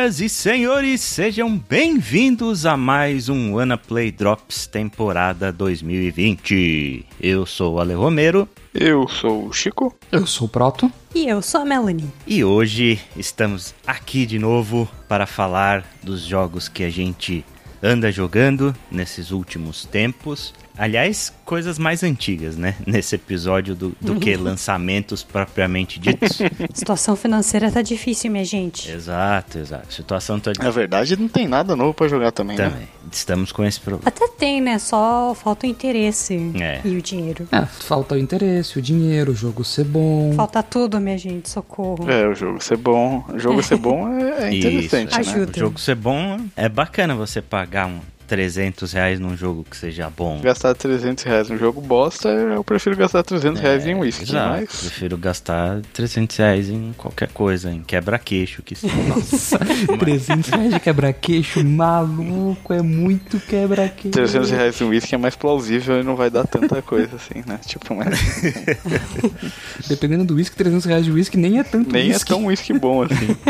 Senhoras e senhores, sejam bem-vindos a mais um Wanna Play Drops temporada 2020. Eu sou o Ale Romero. Eu sou o Chico. Eu sou o Proto. E eu sou a Melanie. E hoje estamos aqui de novo para falar dos jogos que a gente anda jogando nesses últimos tempos. Aliás, coisas mais antigas, né? Nesse episódio do, do que lançamentos propriamente ditos. Situação financeira tá difícil, minha gente. Exato, exato. Situação tá Na verdade, não tem nada novo pra jogar também, né? Também. Estamos com esse problema. Até tem, né? Só falta o interesse É. e o dinheiro. É, falta o interesse, o dinheiro, o jogo ser bom. Falta tudo, minha gente. Socorro. É, o jogo ser bom. O jogo ser bom é, é interessante, Isso. né? Ajuda. O jogo ser bom é bacana você pagar um 300 reais num jogo que seja bom. Gastar 300 reais num jogo bosta, eu prefiro gastar 300 reais em whisky, Exato. mas... Prefiro gastar 300 reais em qualquer coisa, em quebra-queixo que. Nossa, 300 reais de quebra-queixo, maluco, é muito quebra-queixo. 300 reais em whisky é mais plausível e não vai dar tanta coisa assim, né? Tipo, mas Dependendo do whisky, 300 reais de whisky nem é tanto nem é whisky. tão whisky bom assim.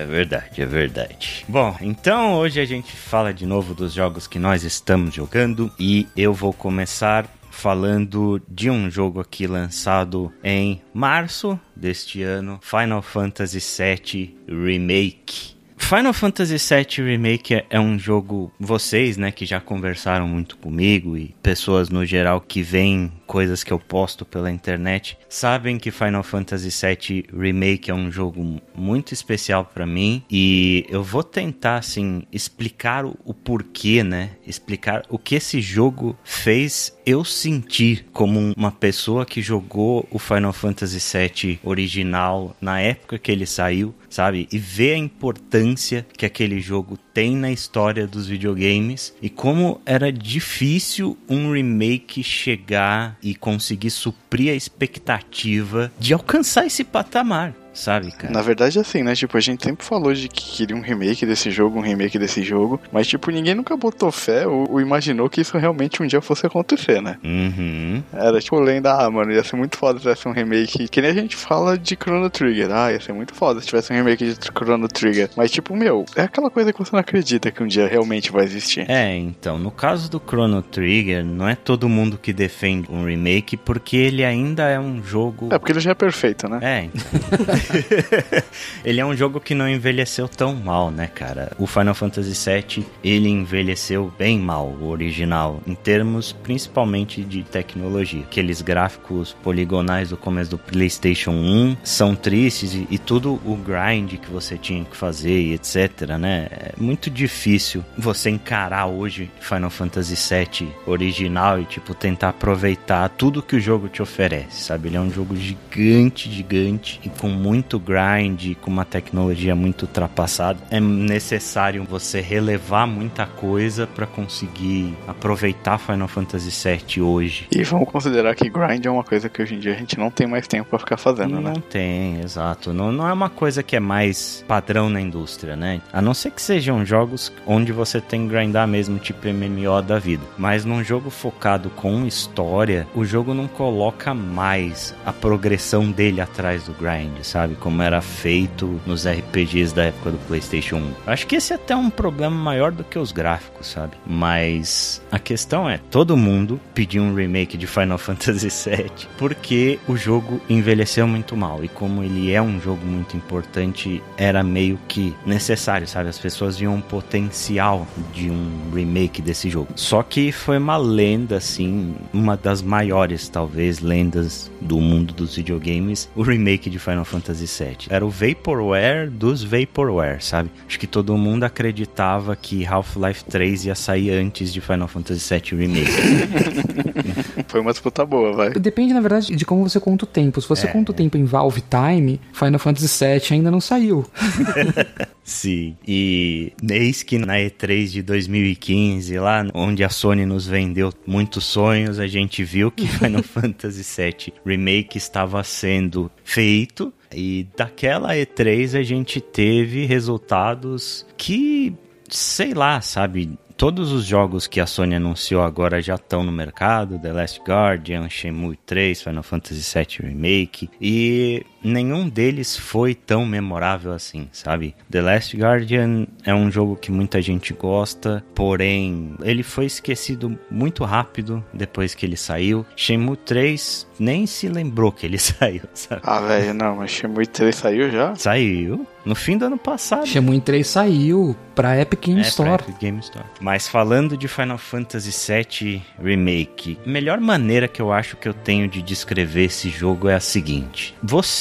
É verdade, é verdade. Bom, então hoje a gente fala de novo dos jogos que nós estamos jogando e eu vou começar falando de um jogo aqui lançado em março deste ano, Final Fantasy VII Remake. Final Fantasy VII Remake é- um jogo, vocês, né, que já conversaram muito comigo e pessoas no geral que veem coisas que eu posto pela internet, sabem que Final Fantasy VII Remake é um jogo muito especial pra mim. E eu vou tentar, assim, explicar o porquê, né, explicar o que esse jogo fez eu sentir como um- uma pessoa que jogou o Final Fantasy VII original na época que ele saiu, sabe? E ver a importância que aquele jogo tem na história dos videogames e como era difícil um remake chegar e conseguir suprir a expectativa de alcançar esse patamar, sabe, cara? Na verdade, assim, né? Tipo, a gente sempre falou de que queria um remake desse jogo, um remake desse jogo, mas, tipo, ninguém nunca botou fé ou, ou imaginou que isso realmente um dia fosse acontecer, né? Uhum. Era tipo lenda, ah, mano, ia ser muito foda se tivesse um remake. Que nem a gente fala de Chrono Trigger. Ah, ia ser muito foda se tivesse um remake de Chrono Trigger. Mas, tipo, meu, é aquela coisa que você não acredita que um dia realmente vai existir. É, então, no caso do Chrono Trigger, não é todo mundo que defende um remake porque ele ainda é um jogo É, porque ele já é perfeito, né? É, então. ele é um jogo que não envelheceu tão mal, né, cara? O Final Fantasy VII, ele envelheceu bem mal, o original, em termos principalmente de tecnologia. Aqueles gráficos poligonais do começo do PlayStation 1 são tristes e, e tudo o grind que você tinha que fazer e etc, né? É muito difícil você encarar hoje Final Fantasy VII original e, tipo, tentar aproveitar tudo que o jogo te oferece, sabe? Ele é um jogo gigante, gigante e com muito grind, com uma tecnologia muito ultrapassada. É necessário você relevar muita coisa para conseguir aproveitar Final Fantasy VII hoje. E vamos considerar que grind é uma coisa que hoje em dia a gente não tem mais tempo pra ficar fazendo, né? Não tem, exato. Não, não é uma coisa que é mais padrão na indústria, né? A não ser que sejam jogos onde você tem que grindar mesmo, tipo MMO da vida. Mas num jogo focado com história, o jogo não coloca mais a progressão dele atrás do grind, sabe? Como era feito nos RPGs da época do PlayStation 1. Acho que esse é até um problema maior do que os gráficos, sabe? Mas a questão é, todo mundo pediu um remake de Final Fantasy VII porque o jogo envelheceu muito mal e como ele é um jogo muito importante, era meio que necessário, sabe? As pessoas viam um potencial de um remake desse jogo. Só que foi uma lenda assim, uma das maiores talvez lendas do mundo dos videogames, o remake de Final Fantasy VII. Era o Vaporware dos Vaporware, sabe? Acho que todo mundo acreditava que Half-Life 3 ia sair antes de Final Fantasy VII Remake. Foi uma disputa boa, vai. Depende, na verdade, de como você conta o tempo. Se você É. conta o tempo em Valve Time, Final Fantasy VII ainda não saiu. Sim. E eis que na E3 de 2015, lá onde a Sony nos vendeu muitos sonhos, a gente viu que Final Fantasy VII Remake estava sendo feito. E daquela E3 a gente teve resultados que, sei lá, sabe? todos os jogos que a Sony anunciou agora já estão no mercado, The Last Guardian, Shenmue 3, Final Fantasy VII Remake, e nenhum deles foi tão memorável assim, sabe? The Last Guardian é um jogo que muita gente gosta, porém ele foi esquecido muito rápido depois que ele saiu. Shenmue 3 nem se lembrou que ele saiu, sabe? Ah, velho, não, mas Shenmue 3 saiu já? Saiu no fim do ano passado. Shenmue 3 saiu pra Epic Game é, Store. Pra Epic Game Store. Mas falando de Final Fantasy VII Remake, a melhor maneira que eu acho que eu tenho de descrever esse jogo é a seguinte: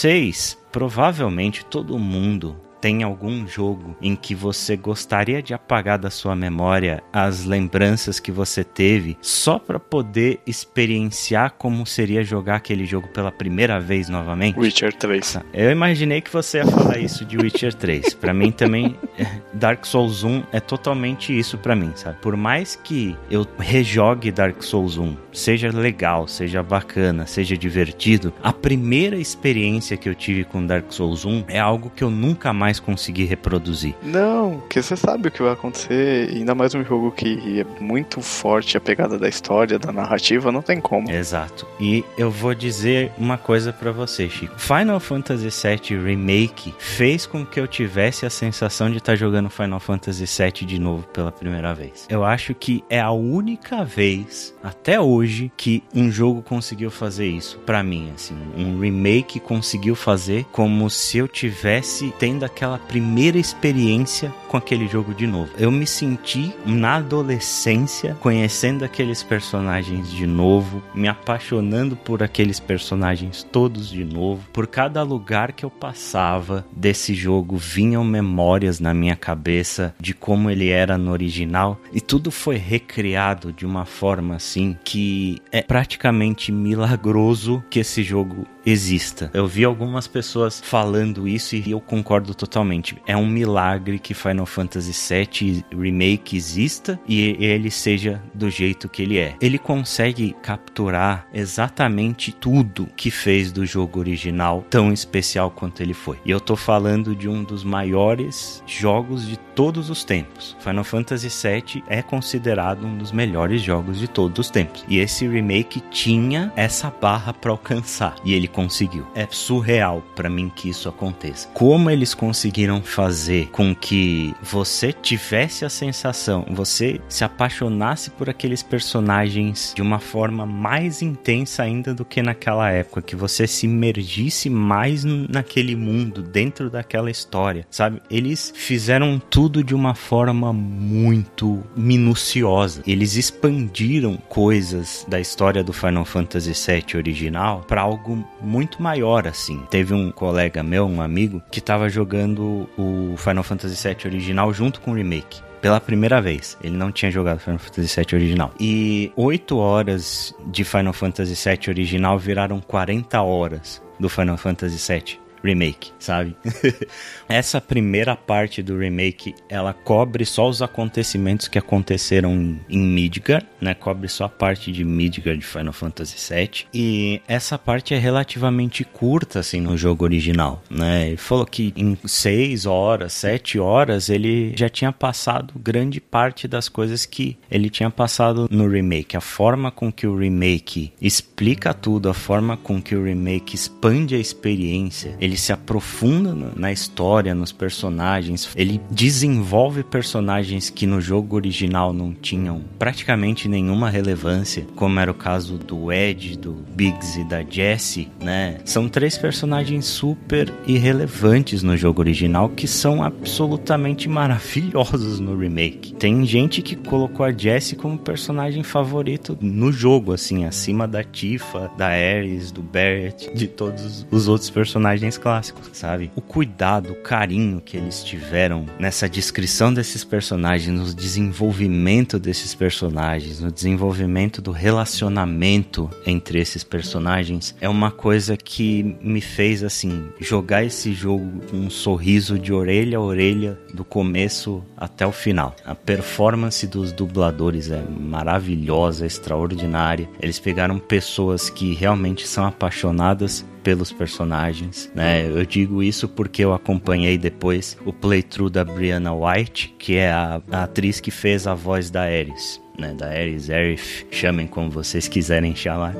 vocês, provavelmente todo mundo tem algum jogo em que você gostaria de apagar da sua memória as lembranças que você teve só para poder experienciar como seria jogar aquele jogo pela primeira vez novamente? Witcher 3. Eu imaginei que você ia falar isso de Witcher 3. Para mim também Dark Souls 1 é totalmente isso para mim, sabe? Por mais que eu rejogue Dark Souls 1, seja legal, seja bacana, seja divertido, a primeira experiência que eu tive com Dark Souls 1 é algo que eu nunca mais mais conseguir reproduzir. Não, porque você sabe o que vai acontecer, ainda mais um jogo que é muito forte a pegada da história, da narrativa, não tem como. Exato. E eu vou dizer uma coisa para você, Chico. Final Fantasy VII Remake fez com que eu tivesse a sensação de estar tá jogando Final Fantasy VII de novo pela primeira vez. Eu acho que é a única vez até hoje que um jogo conseguiu fazer isso para mim, assim, um remake conseguiu fazer como se eu tivesse tendo aquela primeira experiência com aquele jogo de novo. Eu me senti na adolescência conhecendo aqueles personagens de novo, me apaixonando por aqueles personagens todos de novo. Por cada lugar que eu passava desse jogo vinham memórias na minha cabeça de como ele era no original e tudo foi recriado de uma forma assim que é praticamente milagroso que esse jogo exista. Eu vi algumas pessoas falando isso e eu concordo totalmente. É um milagre que Final Fantasy VII Remake exista e ele seja do jeito que ele é. Ele consegue capturar exatamente tudo que fez do jogo original tão especial quanto ele foi. E eu tô falando de um dos maiores jogos de todos os tempos. Final Fantasy VII é considerado um dos melhores jogos de todos os tempos. E esse remake tinha essa barra para alcançar e ele conseguiu. É surreal para mim que isso aconteça. Como eles conseguiram fazer com que você tivesse a sensação, você se apaixonasse por aqueles personagens de uma forma mais intensa ainda do que naquela época, que você se imergisse mais naquele mundo, dentro daquela história, sabe? Eles fizeram tudo de uma forma muito minuciosa. Eles expandiram coisas da história do Final Fantasy VII original para algo muito maior assim. Teve um colega meu, um amigo, que estava jogando o Final Fantasy VII original junto com o remake pela primeira vez. Ele não tinha jogado Final Fantasy VII original. E 8 horas de Final Fantasy VII original viraram 40 horas do Final Fantasy VII remake, sabe? Essa primeira parte do remake, ela cobre só os acontecimentos que aconteceram em, Midgar, né? Cobre só a parte de Midgar de Final Fantasy VII. E essa parte é relativamente curta, assim, no jogo original, né? Ele falou que em 6 horas, 7 horas, ele já tinha passado grande parte das coisas que ele tinha passado no remake. A forma com que o remake explica tudo, a forma com que o remake expande a experiência, ele se aprofunda na história, nos personagens, ele desenvolve personagens que no jogo original não tinham praticamente nenhuma relevância, como era o caso do Ed, do Biggs e da Jessie, né? São três personagens super irrelevantes no jogo original que são absolutamente maravilhosos no remake. Tem gente que colocou a Jessie como personagem favorito no jogo, assim, acima da Tifa, da Ares, do Barrett, de todos os outros personagens clássicos, sabe? O cuidado, o carinho que eles tiveram nessa descrição desses personagens, no desenvolvimento desses personagens, no desenvolvimento do relacionamento entre esses personagens, é uma coisa que me fez, assim, jogar esse jogo com um sorriso de orelha a orelha do começo até o final. A performance dos dubladores é maravilhosa, extraordinária. Eles pegaram pessoas que realmente são apaixonadas pelos personagens, né? Eu digo isso porque eu acompanhei depois o playthrough da Brianna White, que é a, a atriz que fez a voz da Ares, né? Da Ares, Aerith, chamem como vocês quiserem chamar.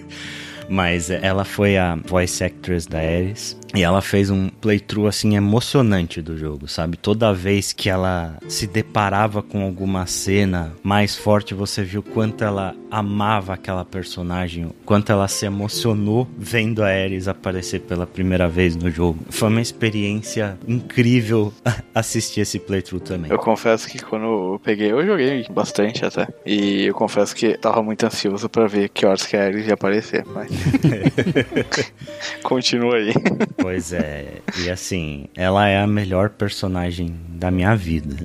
Mas ela foi a voice actress da Ares. E ela fez um playthrough assim emocionante do jogo, sabe? Toda vez que ela se deparava com alguma cena mais forte, você viu quanto ela amava aquela personagem, quanto ela se emocionou vendo a Ares aparecer pela primeira vez no jogo. Foi uma experiência incrível assistir esse playthrough também. Eu confesso que quando eu peguei, eu joguei bastante até. E eu confesso que tava muito ansioso para ver que horas que a Ares ia aparecer, mas continua aí. Pois é, e assim, ela é a melhor personagem da minha vida.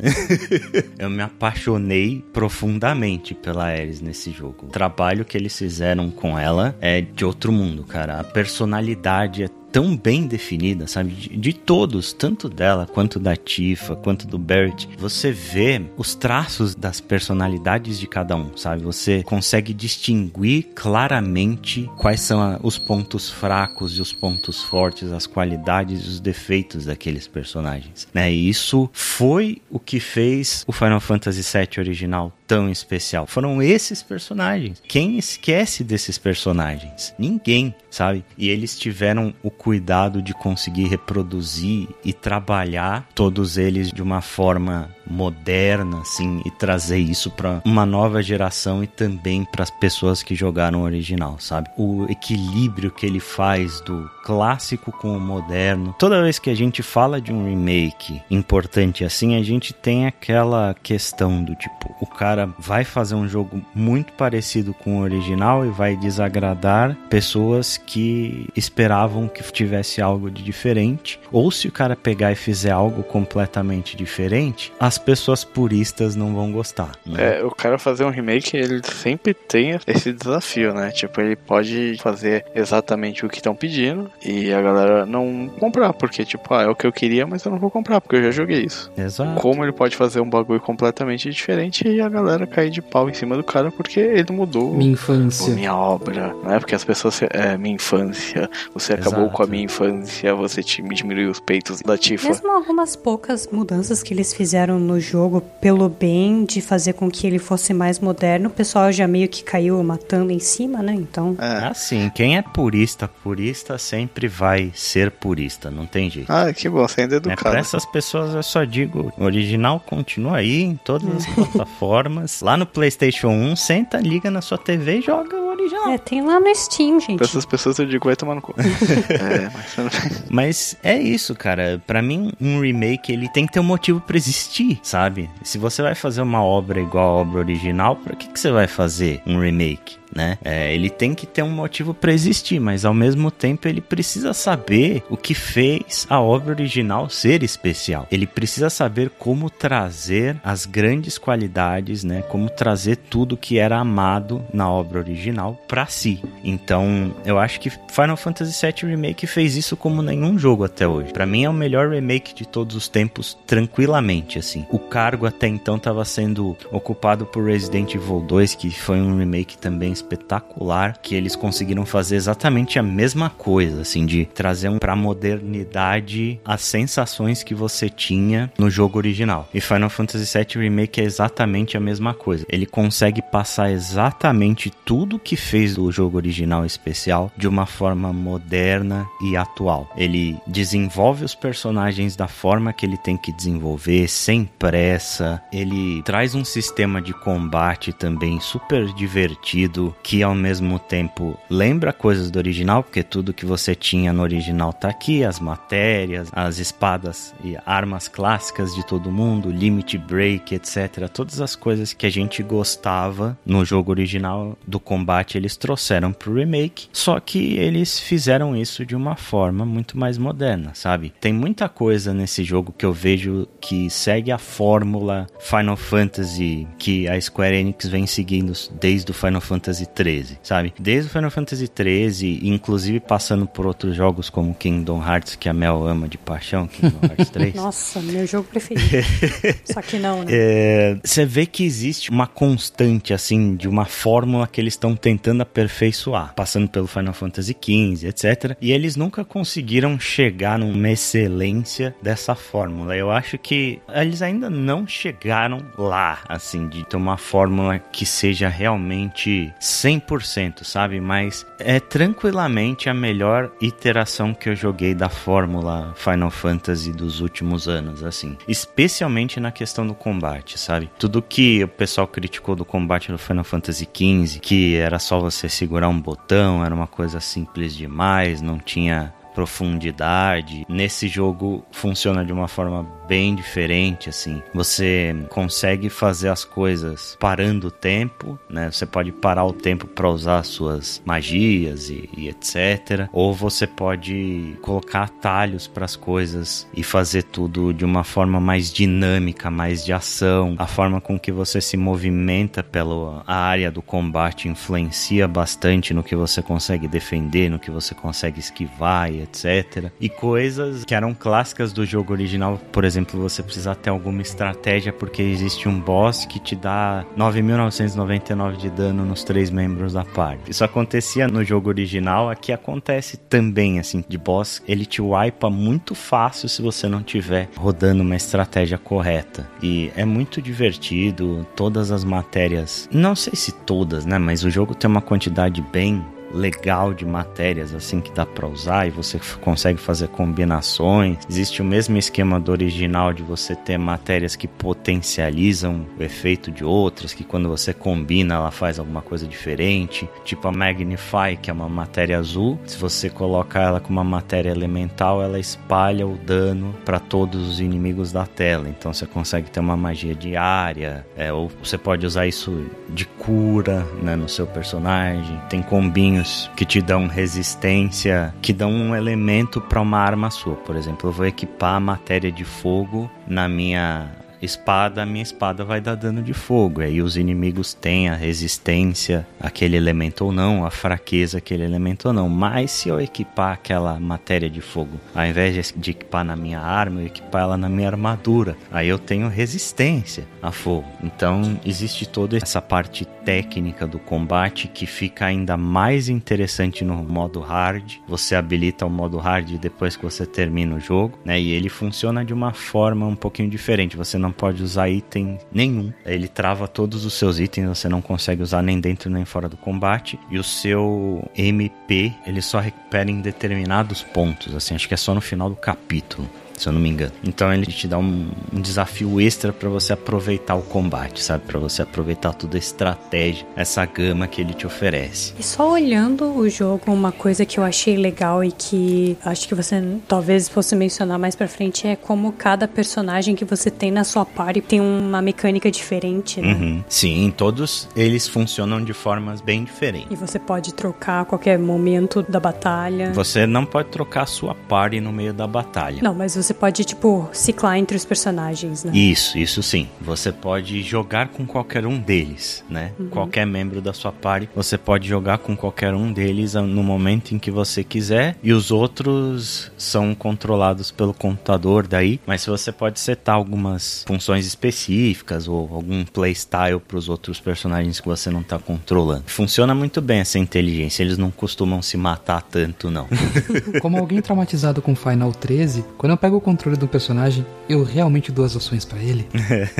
eu me apaixonei profundamente pela Ares nesse jogo. O trabalho que eles fizeram com ela é de outro mundo, cara. A personalidade é tão bem definida, sabe? De, de, todos, tanto dela quanto da Tifa, quanto do Barrett. Você vê os traços das personalidades de cada um, sabe? Você consegue distinguir claramente quais são a, os pontos fracos e os pontos fortes, as qualidades e os defeitos daqueles personagens, né? E isso foi o que fez o Final Fantasy VII original tão especial. Foram esses personagens. Quem esquece desses personagens? Ninguém, sabe? E eles tiveram o cuidado de conseguir reproduzir e trabalhar todos eles de uma forma moderna, assim, e trazer isso para uma nova geração e também para as pessoas que jogaram o original, sabe? O equilíbrio que ele faz do clássico com o moderno. Toda vez que a gente fala de um remake importante assim, a gente tem aquela questão do tipo, o cara vai fazer um jogo muito parecido com o original e vai desagradar pessoas que esperavam que tivesse algo de diferente, ou se o cara pegar e fizer algo completamente diferente, as pessoas puristas não vão gostar. Né? É, o cara fazer um remake, ele sempre tem esse desafio, né? Tipo, ele pode fazer exatamente o que estão pedindo e a galera não comprar, porque, tipo, ah, é o que eu queria, mas eu não vou comprar, porque eu já joguei isso. Exato. Como ele pode fazer um bagulho completamente diferente e a galera cair de pau em cima do cara porque ele mudou. Minha infância. Minha obra, né? Porque as pessoas. É, minha infância, você Exato. acabou com a minha infância, você me diminuiu os peitos da Tifa. Mesmo algumas poucas mudanças que eles fizeram no jogo pelo bem de fazer com que ele fosse mais moderno, o pessoal já meio que caiu matando em cima, né? Então. É assim, quem é purista, purista sempre vai ser purista, não tem jeito. Ah, que bom, você ainda é educado. É, pra essas pessoas eu só digo, o original continua aí em todas as plataformas. Lá no PlayStation 1, senta, liga na sua TV e joga original. É, tem lá no Steam, gente. Pra essas pessoas eu digo, vai tomar no cu. é, mas... mas é isso, cara. Para mim, um remake, ele tem que ter um motivo para existir, sabe? Se você vai fazer uma obra igual a obra original, pra que, que você vai fazer um remake? Né? É, ele tem que ter um motivo para existir, mas ao mesmo tempo ele precisa saber o que fez a obra original ser especial. Ele precisa saber como trazer as grandes qualidades, né? Como trazer tudo que era amado na obra original para si. Então, eu acho que Final Fantasy VII Remake fez isso como nenhum jogo até hoje. Para mim é o melhor remake de todos os tempos, tranquilamente assim. O cargo até então estava sendo ocupado por Resident Evil 2, que foi um remake também espetacular que eles conseguiram fazer exatamente a mesma coisa, assim, de trazer um, pra modernidade as sensações que você tinha no jogo original. E Final Fantasy VII Remake é exatamente a mesma coisa. Ele consegue passar exatamente tudo que fez do jogo original especial de uma forma moderna e atual. Ele desenvolve os personagens da forma que ele tem que desenvolver, sem pressa. Ele traz um sistema de combate também super divertido que ao mesmo tempo lembra coisas do original, porque tudo que você tinha no original tá aqui, as matérias, as espadas e armas clássicas de todo mundo, limit break, etc. Todas as coisas que a gente gostava no jogo original do combate eles trouxeram pro remake, só que eles fizeram isso de uma forma muito mais moderna, sabe? Tem muita coisa nesse jogo que eu vejo que segue a fórmula Final Fantasy que a Square Enix vem seguindo desde o Final Fantasy Fantasy XIII, sabe? Desde o Final Fantasy XIII, inclusive passando por outros jogos como Kingdom Hearts, que a Mel ama de paixão, Kingdom Hearts 3. Nossa, meu jogo preferido. Só que não, né? É, você vê que existe uma constante, assim, de uma fórmula que eles estão tentando aperfeiçoar, passando pelo Final Fantasy XV, etc. E eles nunca conseguiram chegar numa excelência dessa fórmula. Eu acho que eles ainda não chegaram lá, assim, de ter uma fórmula que seja realmente 100%, sabe? Mas é tranquilamente a melhor iteração que eu joguei da fórmula Final Fantasy dos últimos anos, assim. Especialmente na questão do combate, sabe? Tudo que o pessoal criticou do combate do Final Fantasy XV, que era só você segurar um botão, era uma coisa simples demais, não tinha profundidade. Nesse jogo funciona de uma forma bem diferente, assim. Você consegue fazer as coisas parando o tempo, né? Você pode parar o tempo para usar suas magias e, e, etc. Ou você pode colocar atalhos para as coisas e fazer tudo de uma forma mais dinâmica, mais de ação. A forma com que você se movimenta pela área do combate influencia bastante no que você consegue defender, no que você consegue esquivar e etc. E coisas que eram clássicas do jogo original, por exemplo, você precisa ter alguma estratégia porque existe um boss que te dá 9.999 de dano nos três membros da party. Isso acontecia no jogo original, aqui acontece também, assim, de boss, ele te wipa muito fácil se você não tiver rodando uma estratégia correta. E é muito divertido, todas as matérias, não sei se todas, né, mas o jogo tem uma quantidade bem legal de matérias assim que dá para usar e você consegue fazer combinações. Existe o mesmo esquema do original de você ter matérias que potencializam o efeito de outras, que quando você combina ela faz alguma coisa diferente, tipo a Magnify, que é uma matéria azul, se você colocar ela com uma matéria elemental, ela espalha o dano para todos os inimigos da tela. Então você consegue ter uma magia diária, é, ou você pode usar isso de cura né, no seu personagem. Tem combinhos que te dão resistência, que dão um elemento para uma arma sua. Por exemplo, eu vou equipar a matéria de fogo na minha espada, minha espada vai dar dano de fogo. Aí os inimigos têm a resistência àquele elemento ou não, a fraqueza àquele elemento ou não. Mas se eu equipar aquela matéria de fogo, ao invés de equipar na minha arma, eu equipar ela na minha armadura, aí eu tenho resistência a fogo. Então existe toda essa parte técnica do combate que fica ainda mais interessante no modo hard. Você habilita o modo hard depois que você termina o jogo, né? E ele funciona de uma forma um pouquinho diferente. Você não pode usar item nenhum. Ele trava todos os seus itens, você não consegue usar nem dentro nem fora do combate. E o seu MP, ele só recupera em determinados pontos, assim, acho que é só no final do capítulo se eu não me engano. Então ele te dá um, um desafio extra para você aproveitar o combate, sabe? Para você aproveitar toda a estratégia, essa gama que ele te oferece. E só olhando o jogo, uma coisa que eu achei legal e que acho que você talvez fosse mencionar mais para frente é como cada personagem que você tem na sua party tem uma mecânica diferente, né? Uhum. Sim, todos eles funcionam de formas bem diferentes. E você pode trocar a qualquer momento da batalha. Você não pode trocar a sua party no meio da batalha. Não, mas você pode, tipo, ciclar entre os personagens, né? Isso, isso sim. Você pode jogar com qualquer um deles, né? Uhum. Qualquer membro da sua party, você pode jogar com qualquer um deles no momento em que você quiser. E os outros são controlados pelo computador daí. Mas você pode setar algumas funções específicas ou algum playstyle para os outros personagens que você não está controlando. Funciona muito bem essa inteligência. Eles não costumam se matar tanto, não. Como alguém traumatizado com Final 13, quando eu pego pego o controle do personagem, eu realmente dou as ações para ele?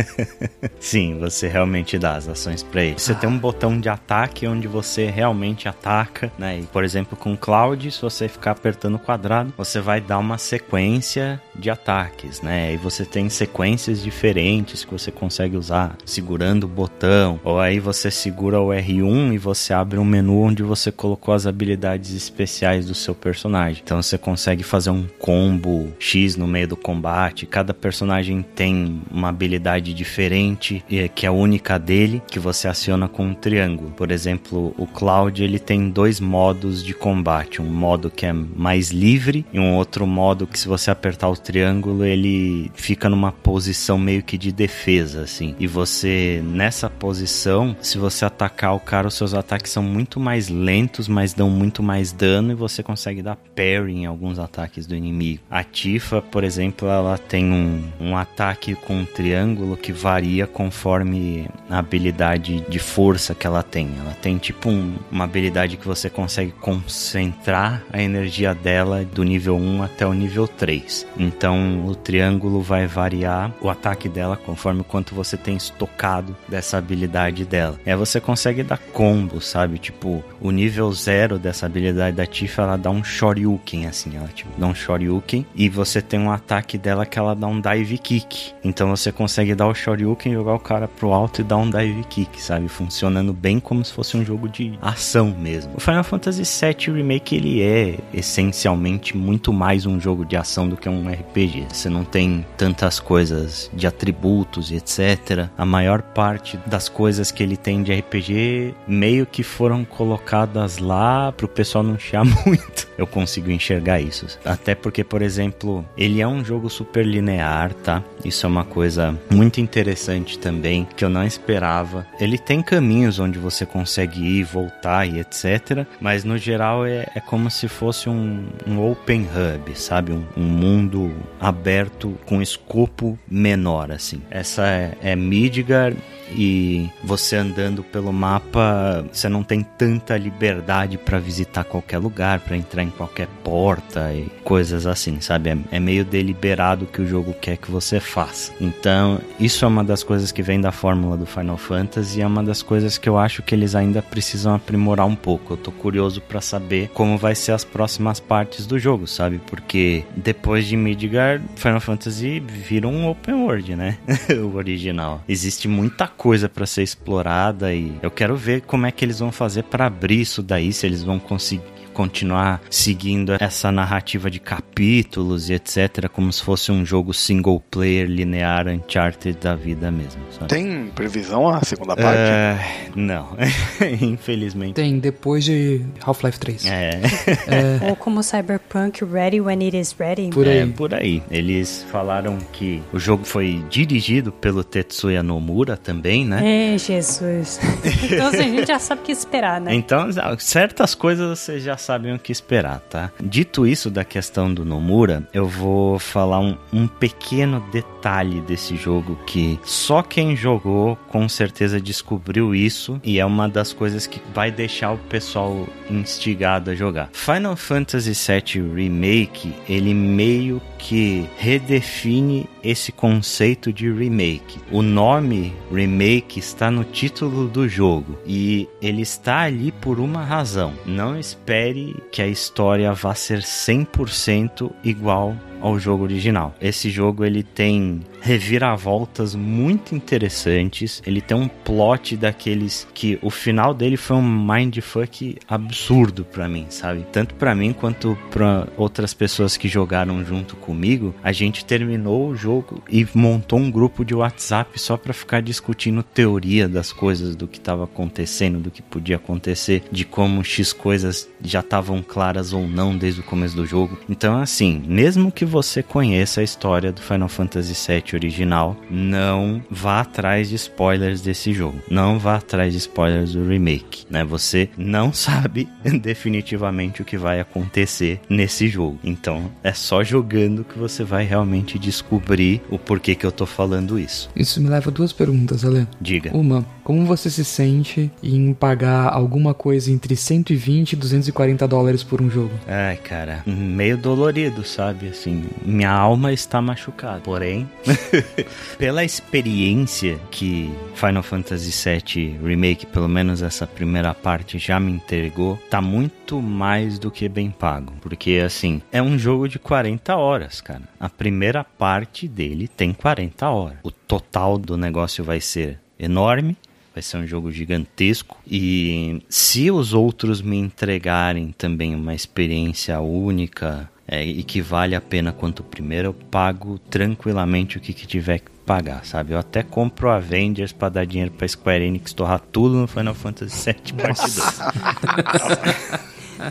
Sim, você realmente dá as ações para ele. Você ah. tem um botão de ataque onde você realmente ataca, né? E, por exemplo, com o Cloud, se você ficar apertando o quadrado, você vai dar uma sequência de ataques, né? E você tem sequências diferentes que você consegue usar segurando o botão, ou aí você segura o R1 e você abre um menu onde você colocou as habilidades especiais do seu personagem. Então você consegue fazer um combo X no no meio do combate. Cada personagem tem uma habilidade diferente, que é única dele, que você aciona com um triângulo. Por exemplo, o Cloud ele tem dois modos de combate, um modo que é mais livre e um outro modo que se você apertar o triângulo ele fica numa posição meio que de defesa assim. E você nessa posição, se você atacar o cara, os seus ataques são muito mais lentos, mas dão muito mais dano e você consegue dar parry em alguns ataques do inimigo. A Tifa, por exemplo, ela tem um, um ataque com um triângulo que varia conforme a habilidade de força que ela tem. Ela tem tipo um, uma habilidade que você consegue concentrar a energia dela do nível 1 até o nível 3. Então o triângulo vai variar o ataque dela conforme o quanto você tem estocado dessa habilidade dela. Aí você consegue dar combo, sabe? Tipo, o nível 0 dessa habilidade da Tifa, ela dá um Shoryuken, assim. Ela tipo, dá um Shoryuken e você tem um ataque dela que ela dá um Dive Kick. Então você consegue dar o Shoryuken, jogar o cara pro alto e dar um Dive Kick, sabe? Funcionando bem como se fosse um jogo de ação mesmo. O Final Fantasy VII Remake, ele é essencialmente muito mais um jogo de ação do que um RPG. Você não tem tantas coisas de atributos e etc. A maior parte das coisas que ele tem de RPG meio que foram colocadas lá pro pessoal não chiar muito. Eu consigo enxergar isso. Até porque, por exemplo, ele é um jogo super linear, tá? Isso é uma coisa muito interessante também, que eu não esperava. Ele tem caminhos onde você consegue ir, voltar e etc. Mas no geral é, é como se fosse um, um open hub, sabe? Um, um, mundo aberto com escopo menor, assim. Essa é, é Midgar e você andando pelo mapa, você não tem tanta liberdade para visitar qualquer lugar, para entrar em qualquer porta e coisas assim, sabe? É, é, meio deliberado que o jogo quer que você faça. Então, isso é uma das coisas que vem da fórmula do Final Fantasy e é uma das coisas que eu acho que eles ainda precisam aprimorar um pouco. Eu tô curioso para saber como vai ser as próximas partes do jogo, sabe? Porque depois de Midgar, Final Fantasy vira um open world, né? o original. Existe muita coisa para ser explorada e eu quero ver como é que eles vão fazer para abrir isso daí, se eles vão conseguir continuar seguindo essa narrativa de capítulos e etc, como se fosse um jogo single player linear Uncharted da vida mesmo. Sabe? Tem previsão a segunda parte? Uh, não, infelizmente. Tem, depois de Half-Life 3. É. é. Ou como Cyberpunk Ready When It Is Ready. Por aí. É, por aí. Eles falaram que o jogo foi dirigido pelo Tetsuya Nomura também, né? É, Jesus. então assim, a gente já sabe o que esperar, né? Então, certas coisas você já sabem o que esperar, tá? Dito isso da questão do Nomura, eu vou falar um, um pequeno detalhe desse jogo que só quem jogou com certeza descobriu isso e é uma das coisas que vai deixar o pessoal instigado a jogar. Final Fantasy VII Remake, ele meio que redefine esse conceito de remake. O nome remake está no título do jogo e ele está ali por uma razão. Não espere que a história vá ser 100% igual ao jogo original. Esse jogo ele tem reviravoltas muito interessantes. Ele tem um plot daqueles que o final dele foi um mindfuck absurdo para mim, sabe? Tanto para mim quanto para outras pessoas que jogaram junto comigo. A gente terminou o jogo e montou um grupo de WhatsApp só para ficar discutindo teoria das coisas, do que estava acontecendo, do que podia acontecer, de como X coisas já estavam claras ou não desde o começo do jogo. Então, assim, mesmo que você conheça a história do Final Fantasy VII original, não vá atrás de spoilers desse jogo. Não vá atrás de spoilers do remake, né? Você não sabe definitivamente o que vai acontecer nesse jogo. Então, é só jogando que você vai realmente descobrir o porquê que eu tô falando isso. Isso me leva a duas perguntas, Ale. Diga. Uma, como você se sente em pagar alguma coisa entre 120 e 240 dólares por um jogo? Ai, cara, meio dolorido, sabe? Assim, minha alma está machucada. Porém, pela experiência que Final Fantasy VII Remake, pelo menos essa primeira parte, já me entregou, tá muito mais do que bem pago. Porque, assim, é um jogo de 40 horas, cara. A primeira parte dele tem 40 horas. O total do negócio vai ser enorme vai ser um jogo gigantesco. E se os outros me entregarem também uma experiência única, é, e que vale a pena quanto o primeiro, eu pago tranquilamente o que, que tiver que pagar, sabe? Eu até compro Avengers pra dar dinheiro pra Square Enix torrar tudo no Final Fantasy VII Parte 2.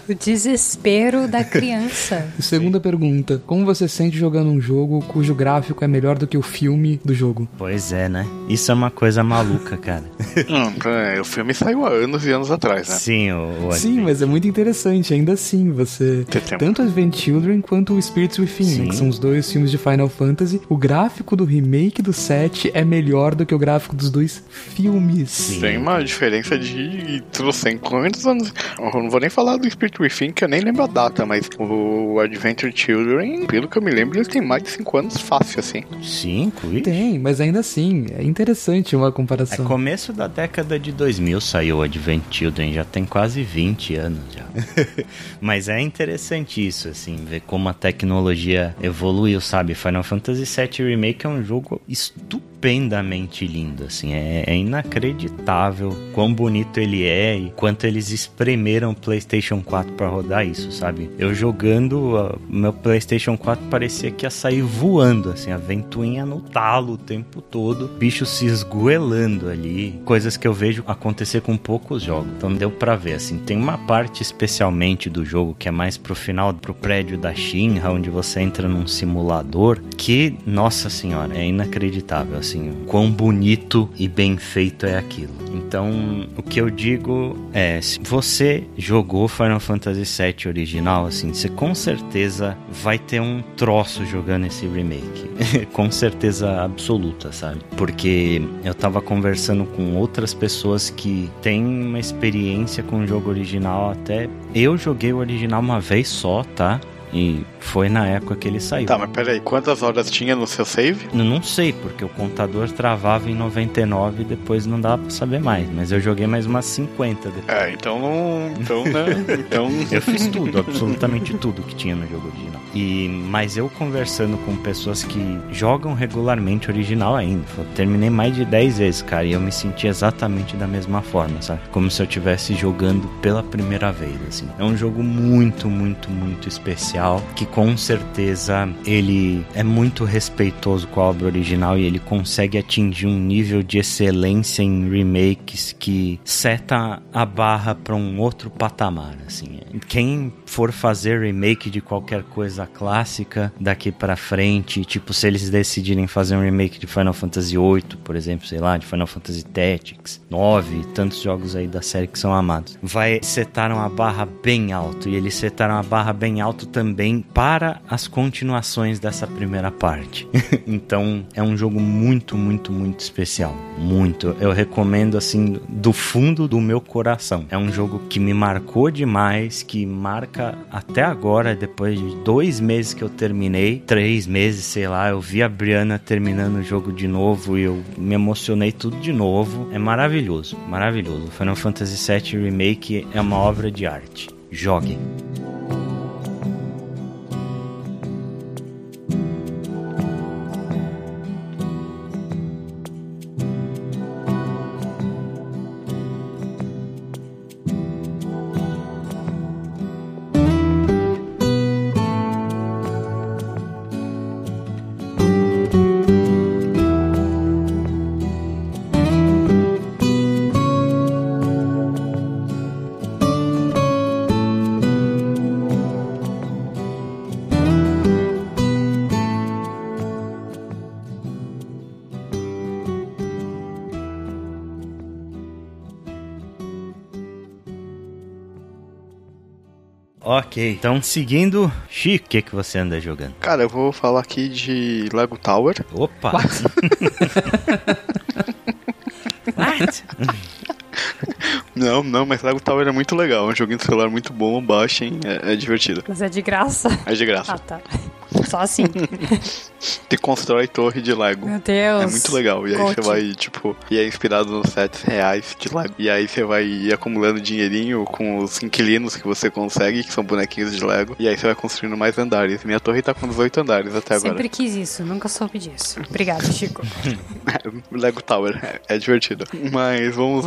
O desespero da criança. Segunda pergunta: Como você sente jogando um jogo cujo gráfico é melhor do que o filme do jogo? Pois é, né? Isso é uma coisa maluca, cara. Hum, é, o filme saiu há anos e anos atrás, né? Sim, o, o Sim, mas é muito interessante. Ainda assim, você. Tanto Advent Children quanto o Spirits Within, né, Sim. que são os dois filmes de Final Fantasy. O gráfico do remake do 7 é melhor do que o gráfico dos dois filmes. Sim. Tem uma diferença de trocentos anos. Eu não vou nem falar do Spirit Within, que eu nem lembro a data, mas o Adventure Children, pelo que eu me lembro, ele tem mais de 5 anos fácil, assim. Cinco? Ixi. Tem, mas ainda assim, é interessante uma É comparação. começo da década de 2000 saiu o Advent Children, já tem quase 20 anos já. Mas é interessante isso, assim, ver como a tecnologia evoluiu, sabe? Final Fantasy VII Remake é um jogo estupendamente lindo, assim, é, é inacreditável quão bonito ele é e quanto eles espremeram o PlayStation 4 pra rodar isso, sabe? Eu jogando, ah, meu PlayStation 4 parecia que ia sair voando, assim, a ventoinha no talo o tempo todo, bicho se esgoelando ali, coisas que eu vejo acontecer com poucos jogos. Então deu pra ver, assim, tem uma parte especialmente do jogo que é mais pro final, pro prédio da Shinra, onde você entra num simulador, que, nossa senhora, é inacreditável, assim, o quão bonito e bem feito é aquilo. Então, o que eu digo é, se você jogou Final Fantasy VII original, assim, você com certeza vai ter um troço jogando esse remake. com certeza absoluta, sabe? Porque eu tava conversando com outras pessoas que têm uma experiência com o jogo original até. Eu joguei o original uma vez só, tá? E foi na época que ele saiu. Tá, mas peraí, quantas horas tinha no seu save? Eu não sei, porque o contador travava em 99 e depois não dava pra saber mais. Mas eu joguei mais umas 50 depois. É, então não. Então, né? Então. Eu fiz tudo, absolutamente tudo que tinha no jogo original. E, mas eu conversando com pessoas que jogam regularmente original ainda. Eu terminei mais de 10 vezes, cara, e eu me senti exatamente da mesma forma, sabe? Como se eu estivesse jogando pela primeira vez, assim. É um jogo muito, muito, muito especial, que com certeza ele é muito respeitoso com a obra original e ele consegue atingir um nível de excelência em remakes que seta a barra para um outro patamar, assim. Quem for fazer remake de qualquer coisa clássica daqui pra frente, tipo se eles decidirem fazer um remake de Final Fantasy VIII, por exemplo, sei lá, de Final Fantasy Tactics, 9, tantos jogos aí da série que são amados, vai setar uma barra bem alto e eles setaram a barra bem alto também para as continuações dessa primeira parte. então é um jogo muito, muito, muito especial, muito. Eu recomendo assim do fundo do meu coração. É um jogo que me marcou demais, que marca até agora, depois de dois meses que eu terminei, três meses, sei lá, eu vi a Brianna terminando o jogo de novo e eu me emocionei tudo de novo. É maravilhoso, maravilhoso. Final Fantasy VII Remake é uma obra de arte. Joguem. Ok, então seguindo, Chico, o que, que você anda jogando? Cara, eu vou falar aqui de Lego Tower. Opa! What? Não, não, mas Lego Tower é muito legal. É um joguinho de celular muito bom, baixem, é, é divertido. Mas é de graça. É de graça. Ah, tá. Só assim. Te constrói torre de Lego. Meu Deus. É muito legal. E aí você vai, tipo, e é inspirado nos sets reais de Lego. E aí você vai acumulando dinheirinho com os inquilinos que você consegue, que são bonequinhos de Lego. E aí você vai construindo mais andares. Minha torre tá com 18 andares até agora. Sempre quis isso, nunca soube disso. Obrigado, Chico. Lego Tower, é, é divertido. Mas vamos.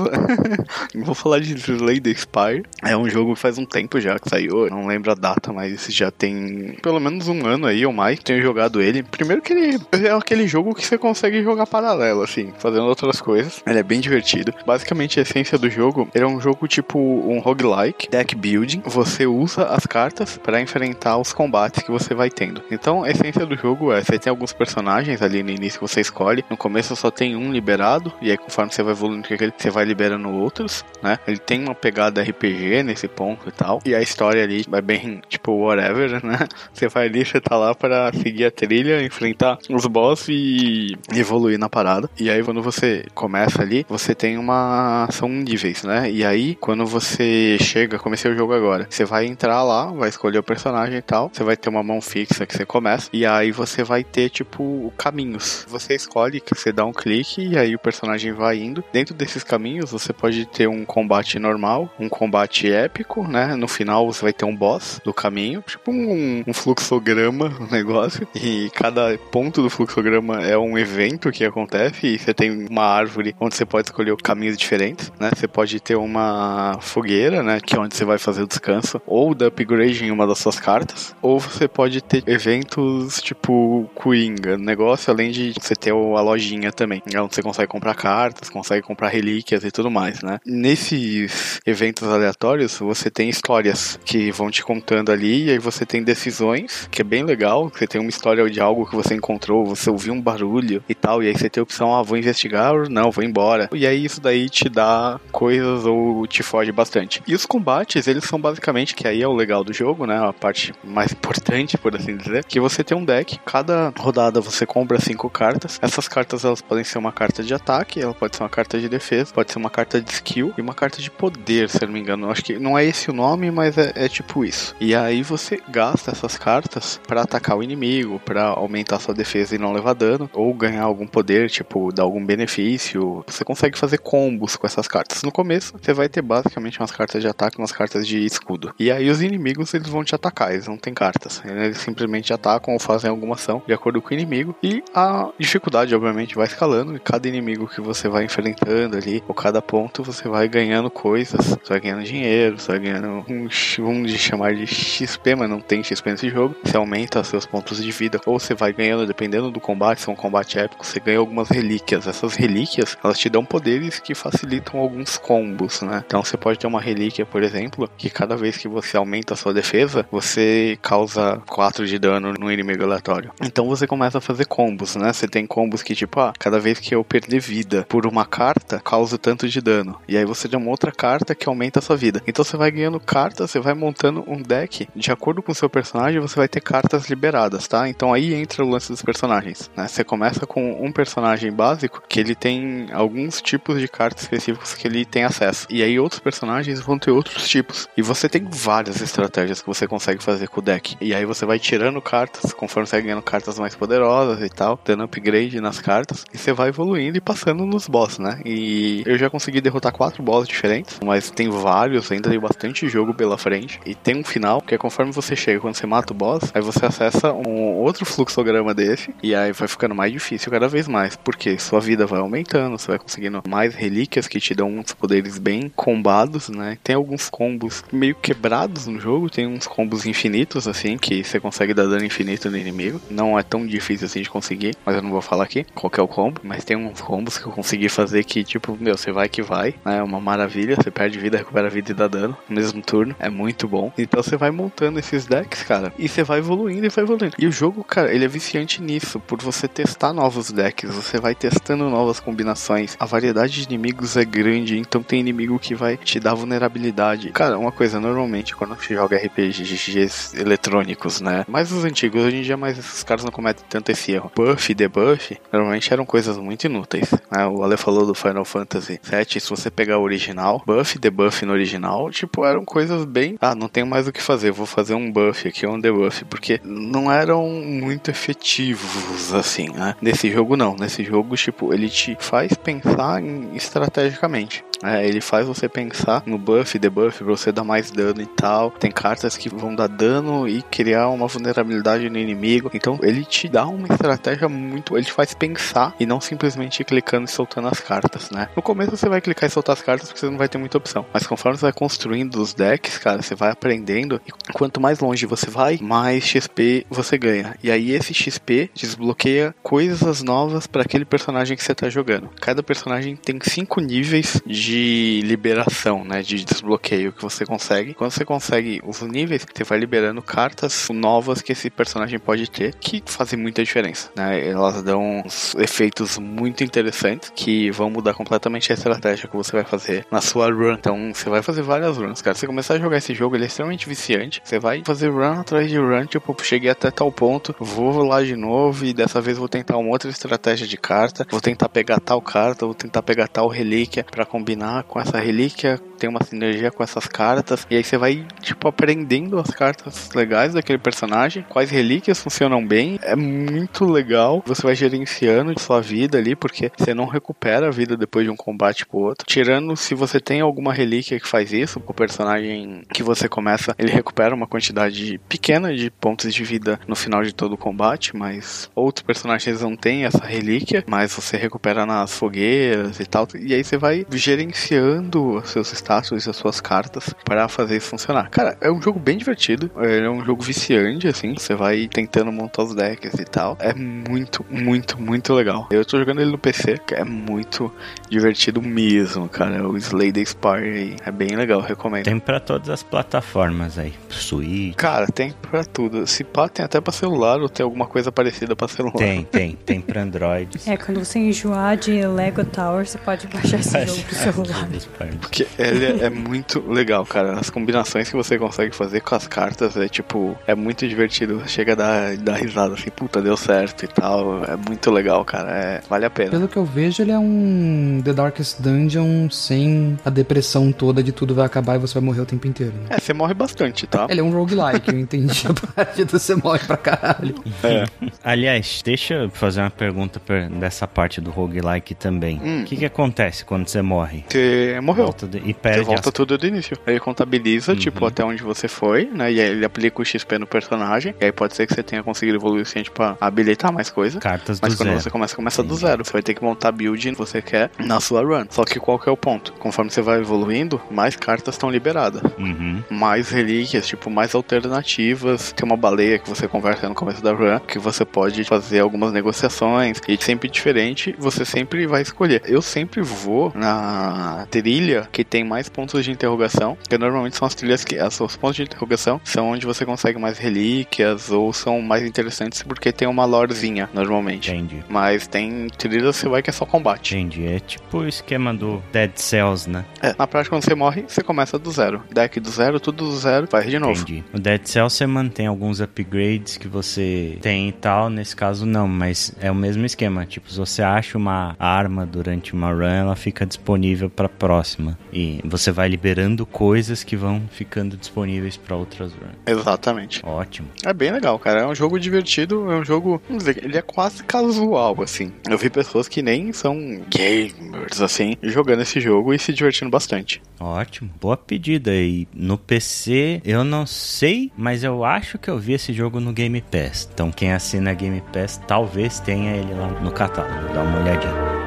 Vou falar de Slay the Spire. É um jogo que faz um tempo já que saiu. Não lembro a data, mas já tem pelo menos um ano aí ou mais que tenho jogado ele. Primeiro que ele é aquele jogo que você consegue jogar paralelo, assim, fazendo outras coisas. Ele é bem divertido. Basicamente, a essência do jogo ele é um jogo tipo um roguelike, deck building. Você usa as cartas para enfrentar os combates que você vai tendo. Então, a essência do jogo é: você tem alguns personagens ali no início que você escolhe. No começo só tem um liberado, e aí conforme você vai evoluindo, você vai liberando outros, né? Ele tem uma pegada RPG nesse ponto e tal. E a história ali é bem tipo whatever, né? Você vai ali, você tá lá para seguir a trilha, enfrentar os boss e evoluir na parada. E aí quando você começa ali, você tem uma são níveis, né? E aí quando você chega, comecei o jogo agora, você vai entrar lá, vai escolher o personagem e tal. Você vai ter uma mão fixa que você começa e aí você vai ter tipo caminhos. Você escolhe que você dá um clique e aí o personagem vai indo. Dentro desses caminhos você pode ter um combate normal, um combate épico, né? No final você vai ter um boss do caminho, tipo um, um fluxograma, um negócio. E cada ponto do fluxograma é um evento que acontece e você tem uma árvore onde você pode escolher caminhos diferentes, né? Você pode ter uma fogueira, né? Que é onde você vai fazer o descanso, ou dar upgrade em uma das suas cartas, ou você pode ter eventos tipo Coringa, negócio, além de você ter a lojinha também, né, onde você consegue comprar cartas, consegue comprar relíquias e tudo mais, né? Nesses eventos aleatórios, você tem histórias que vão te contando ali, e aí você tem decisões, que é bem legal, você tem uma história de algo que você encontrou, você ouviu um barulho e tal, e aí você tem a opção, ah, vou investigar ou não, vou embora. E aí isso daí te dá coisas ou te foge bastante. E os combates, eles são basicamente, que aí é o legal do jogo, né? A parte mais importante, por assim dizer, que você tem um deck, cada rodada você compra cinco cartas. Essas cartas elas podem ser uma carta de ataque, ela pode ser uma carta de defesa, pode ser uma carta de skill e uma carta de poder, se eu não me engano. Acho que não é esse o nome, mas é, é tipo isso. E aí você gasta essas cartas para atacar o inimigo, para aumentar sua defesa e não levar dano, ou ganhar algum poder, tipo, dar algum benefício. Você consegue fazer combos com essas cartas. No começo, você vai ter basicamente umas cartas de ataque e umas cartas de escudo. E aí os inimigos, eles vão te atacar, eles não têm cartas. Eles simplesmente atacam ou fazem alguma ação de acordo com o inimigo. E a dificuldade, obviamente, vai escalando. E cada inimigo que você vai enfrentando ali, ou cada ponto, você vai ganhando coisas. Você vai ganhando dinheiro, você vai ganhando um, vamos chamar de XP, mas não tem XP nesse jogo. Você aumenta seus pontos de vida, ou você vai ganhando, dependendo do combate, se é um combate épico, você ganha algumas relíquias. Essas relíquias, elas te dão poderes que facilitam alguns combos, né? Então você pode ter uma relíquia, por exemplo, que cada vez que você aumenta a sua defesa, você causa 4 de dano no inimigo aleatório. Então você começa a fazer combos, né? Você tem combos que, tipo, ah, cada vez que eu perder vida por uma carta, causa tanto de dano. E aí você tem uma outra carta que aumenta a sua vida. Então você vai ganhando cartas, você vai montando um deck. De acordo com o seu personagem, você vai ter cartas liberadas, tá? Então aí entra o lance dos personagens, né? Você começa com um personagem básico que ele tem alguns tipos de cartas específicos que ele tem acesso. E aí outros personagens vão ter outros tipos. E você tem várias estratégias que você consegue fazer com o deck. E aí você vai tirando cartas, conforme você vai ganhando cartas mais poderosas e tal, dando upgrade nas cartas. E você vai evoluindo e passando nos boss, né? E eu já consegui derrotar quatro boss diferentes, mas tem vários, ainda tem bastante jogo pela frente. E tem um final, que é conforme você chega, quando você mata o boss, aí você acessa um outro fluxograma desse. E aí vai ficando mais difícil cada vez mais. Porque sua vida vai aumentando, você vai conseguindo mais relíquias que te dão uns poderes bem combados, né? Tem alguns combos meio quebrados no jogo, tem uns combos infinitos, assim, que você consegue dar dano infinito no inimigo. Não é tão difícil assim de conseguir, mas eu não vou falar aqui qual é o combo. Mas tem uns combos que eu consegui fazer que, tipo, meu, você vai que vai, né? É uma maravilha, você perde vida, recupera vida e dá dano no mesmo turno. É muito bom. Então você vai montando esses decks, cara, e você vai evoluindo e vai evoluindo. E o jogo, cara, ele é viciante nisso, por você testar novos decks, você vai testando novas combinações. A variedade de inimigos é grande, então tem inimigo que vai te dar vulnerabilidade. Cara, uma coisa, normalmente quando você joga RPGs eletrônicos, né? Mais os antigos, hoje em dia, mais esses caras não cometem tanto esse erro. Buff e debuff, normalmente eram coisas muito inúteis. Né? O Ale falou do Final Fantasy VII, se você pegar o original, buff e debuff no original, tipo, eram coisas bem. Ah, não tenho mais o que fazer, vou fazer um buff aqui, um debuff. Porque não eram muito efetivos, assim, né? Nesse jogo, não. Nesse jogo, tipo, ele te faz pensar em, estrategicamente. É, ele faz você pensar no buff e debuff pra você dar mais dano e tal. Tem cartas que vão dar dano e criar uma vulnerabilidade no inimigo. Então ele te dá uma estratégia muito. Ele te faz pensar e não simplesmente clicando e soltando as cartas, né? No começo você vai clicar e soltar as cartas porque você não vai ter muita opção. Mas conforme você vai construindo os decks, cara, você vai aprendendo. E quanto mais longe você vai, mais XP você ganha. E aí esse XP desbloqueia coisas novas para aquele personagem que você tá jogando. Cada personagem tem cinco níveis de de liberação, né? De desbloqueio que você consegue. Quando você consegue os níveis, você vai liberando cartas novas que esse personagem pode ter, que fazem muita diferença, né? Elas dão efeitos muito interessantes que vão mudar completamente a estratégia que você vai fazer na sua run. Então, você vai fazer várias runs, cara. Você começar a jogar esse jogo, ele é extremamente viciante. Você vai fazer run atrás de run, tipo, cheguei até tal ponto, vou lá de novo e dessa vez vou tentar uma outra estratégia de carta, vou tentar pegar tal carta, vou tentar pegar tal relíquia para combinar combinar com essa relíquia, tem uma sinergia com essas cartas, e aí você vai, tipo, aprendendo as cartas legais daquele personagem, quais relíquias funcionam bem, é muito legal. Você vai gerenciando sua vida ali, porque você não recupera a vida depois de um combate pro outro. Tirando se você tem alguma relíquia que faz isso, o personagem que você começa, ele recupera uma quantidade pequena de pontos de vida no final de todo o combate, mas outros personagens não têm essa relíquia, mas você recupera nas fogueiras e tal, e aí você vai gerenciando seus status e as suas cartas para fazer isso funcionar. Cara, é um jogo bem divertido, é um jogo viciante, assim, você vai tentando montar os decks e tal. É muito, muito, muito legal. Eu tô jogando ele no PC, que é muito divertido mesmo, cara. O Slay the Spire é bem legal, recomendo. Tem para todas as plataformas aí, Switch. Cara, tem para tudo. Se pá, tem até para celular ou tem alguma coisa parecida para celular. Tem, tem, tem para Android. É, quando você enjoar de Lego Tower, você pode baixar esse jogo pro celular. Porque ele é, é muito legal, cara. As combinações que você consegue fazer com as cartas é tipo, é muito divertido. Chega a dar, dar risada assim, puta, deu certo e tal. É muito legal, cara. É, vale a pena. Pelo que eu vejo, ele é um The Darkest Dungeon sem a depressão toda de tudo vai acabar e você vai morrer o tempo inteiro. Né? É, você morre bastante, tá? Ele é um roguelike, eu entendi a parte do você morre pra caralho. É. Aliás, deixa eu fazer uma pergunta dessa parte do roguelike também. Hum. O que, que acontece quando você morre? Você morreu. Volta de, e perde você volta as... tudo do início. Ele contabiliza, uhum. tipo, até onde você foi, né? E aí ele aplica o XP no personagem. E aí pode ser que você tenha conseguido evoluir o suficiente pra habilitar mais coisa. Cartas Mas do quando zero. você começa, começa Entendi. do zero. Você vai ter que montar a build que você quer na sua run. Só que qual que é o ponto? Conforme você vai evoluindo, mais cartas estão liberadas. Uhum. Mais relíquias, tipo, mais alternativas. Tem uma baleia que você conversa no começo da run, que você pode fazer algumas negociações. E sempre diferente, você sempre vai escolher. Eu sempre vou na trilha que tem mais pontos de interrogação, que normalmente são as trilhas que as, os pontos de interrogação são onde você consegue mais relíquias ou são mais interessantes porque tem uma lorezinha normalmente. Entendi. Mas tem trilhas que você vai que é só combate. Entendi. É tipo o esquema do Dead Cells, né? É, na prática quando você morre, você começa do zero. Deck do zero, tudo do zero, faz de novo. Entendi. O Dead Cells você mantém alguns upgrades que você tem e tal, nesse caso não, mas é o mesmo esquema. Tipo, se você acha uma arma durante uma run, ela fica disponível para próxima. E você vai liberando coisas que vão ficando disponíveis para outras runs. Exatamente. Ótimo. É bem legal, cara. É um jogo divertido, é um jogo, vamos dizer, ele é quase casual, assim. Eu vi pessoas que nem são gamers, assim, jogando esse jogo e se divertindo bastante. Ótimo. Boa pedida. E no PC, eu não sei, mas eu acho que eu vi esse jogo no Game Pass. Então quem assina Game Pass talvez tenha ele lá no catálogo. Dá uma olhadinha.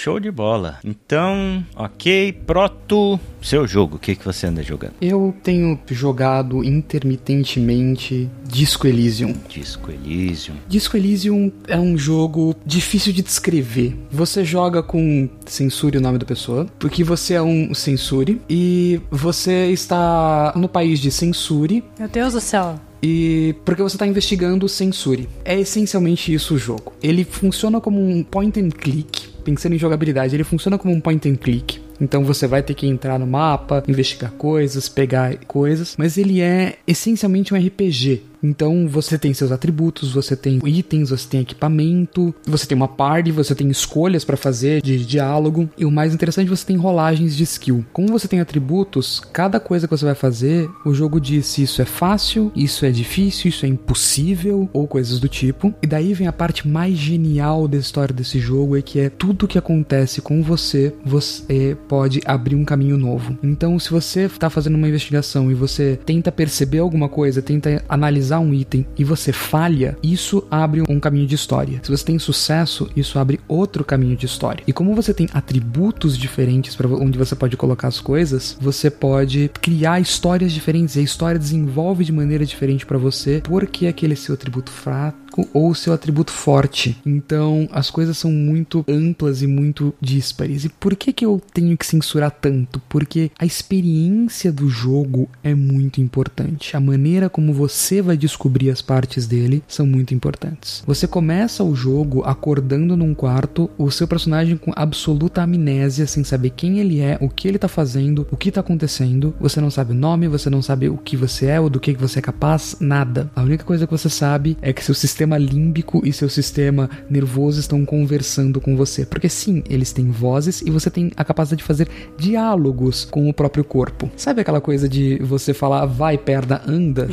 Show de bola. Então, ok, Proto, seu jogo, o que, que você anda jogando? Eu tenho jogado intermitentemente Disco Elysium. Disco Elysium. Disco Elysium é um jogo difícil de descrever. Você joga com censure o nome da pessoa, porque você é um censure e você está no país de censure. Meu Deus do céu. E porque você está investigando o censure. É essencialmente isso o jogo. Ele funciona como um point and click pensando em jogabilidade, ele funciona como um point and click Então você vai ter que entrar no mapa, investigar coisas, pegar coisas, mas ele é essencialmente um RPG. Então você tem seus atributos, você tem itens, você tem equipamento, você tem uma party, você tem escolhas para fazer de diálogo e o mais interessante você tem rolagens de skill. Como você tem atributos, cada coisa que você vai fazer, o jogo diz se isso é fácil, isso é difícil, isso é impossível ou coisas do tipo. E daí vem a parte mais genial da história desse jogo é que é tudo que acontece com você, você pode abrir um caminho novo. Então, se você está fazendo uma investigação e você tenta perceber alguma coisa, tenta analisar realizar um item e você falha, isso abre um caminho de história. Se você tem sucesso, isso abre outro caminho de história. E como você tem atributos diferentes para onde você pode colocar as coisas, você pode criar histórias diferentes e a história desenvolve de maneira diferente para você porque aquele seu atributo fraco ou seu atributo forte. Então, as coisas são muito amplas e muito díspares. E por que que eu tenho que censurar tanto? Porque a experiência do jogo é muito importante. A maneira como você vai descobrir as partes dele são muito importantes. Você começa o jogo acordando num quarto, o seu personagem com absoluta amnésia, sem saber quem ele é, o que ele tá fazendo, o que tá acontecendo. Você não sabe o nome, você não sabe o que você é ou do que você é capaz, nada. A única coisa que você sabe é que seu sistema límbico e seu sistema nervoso estão conversando com você. Porque sim, eles têm vozes e você tem a capacidade de fazer diálogos com o próprio corpo. Sabe aquela coisa de você falar vai, perna, anda?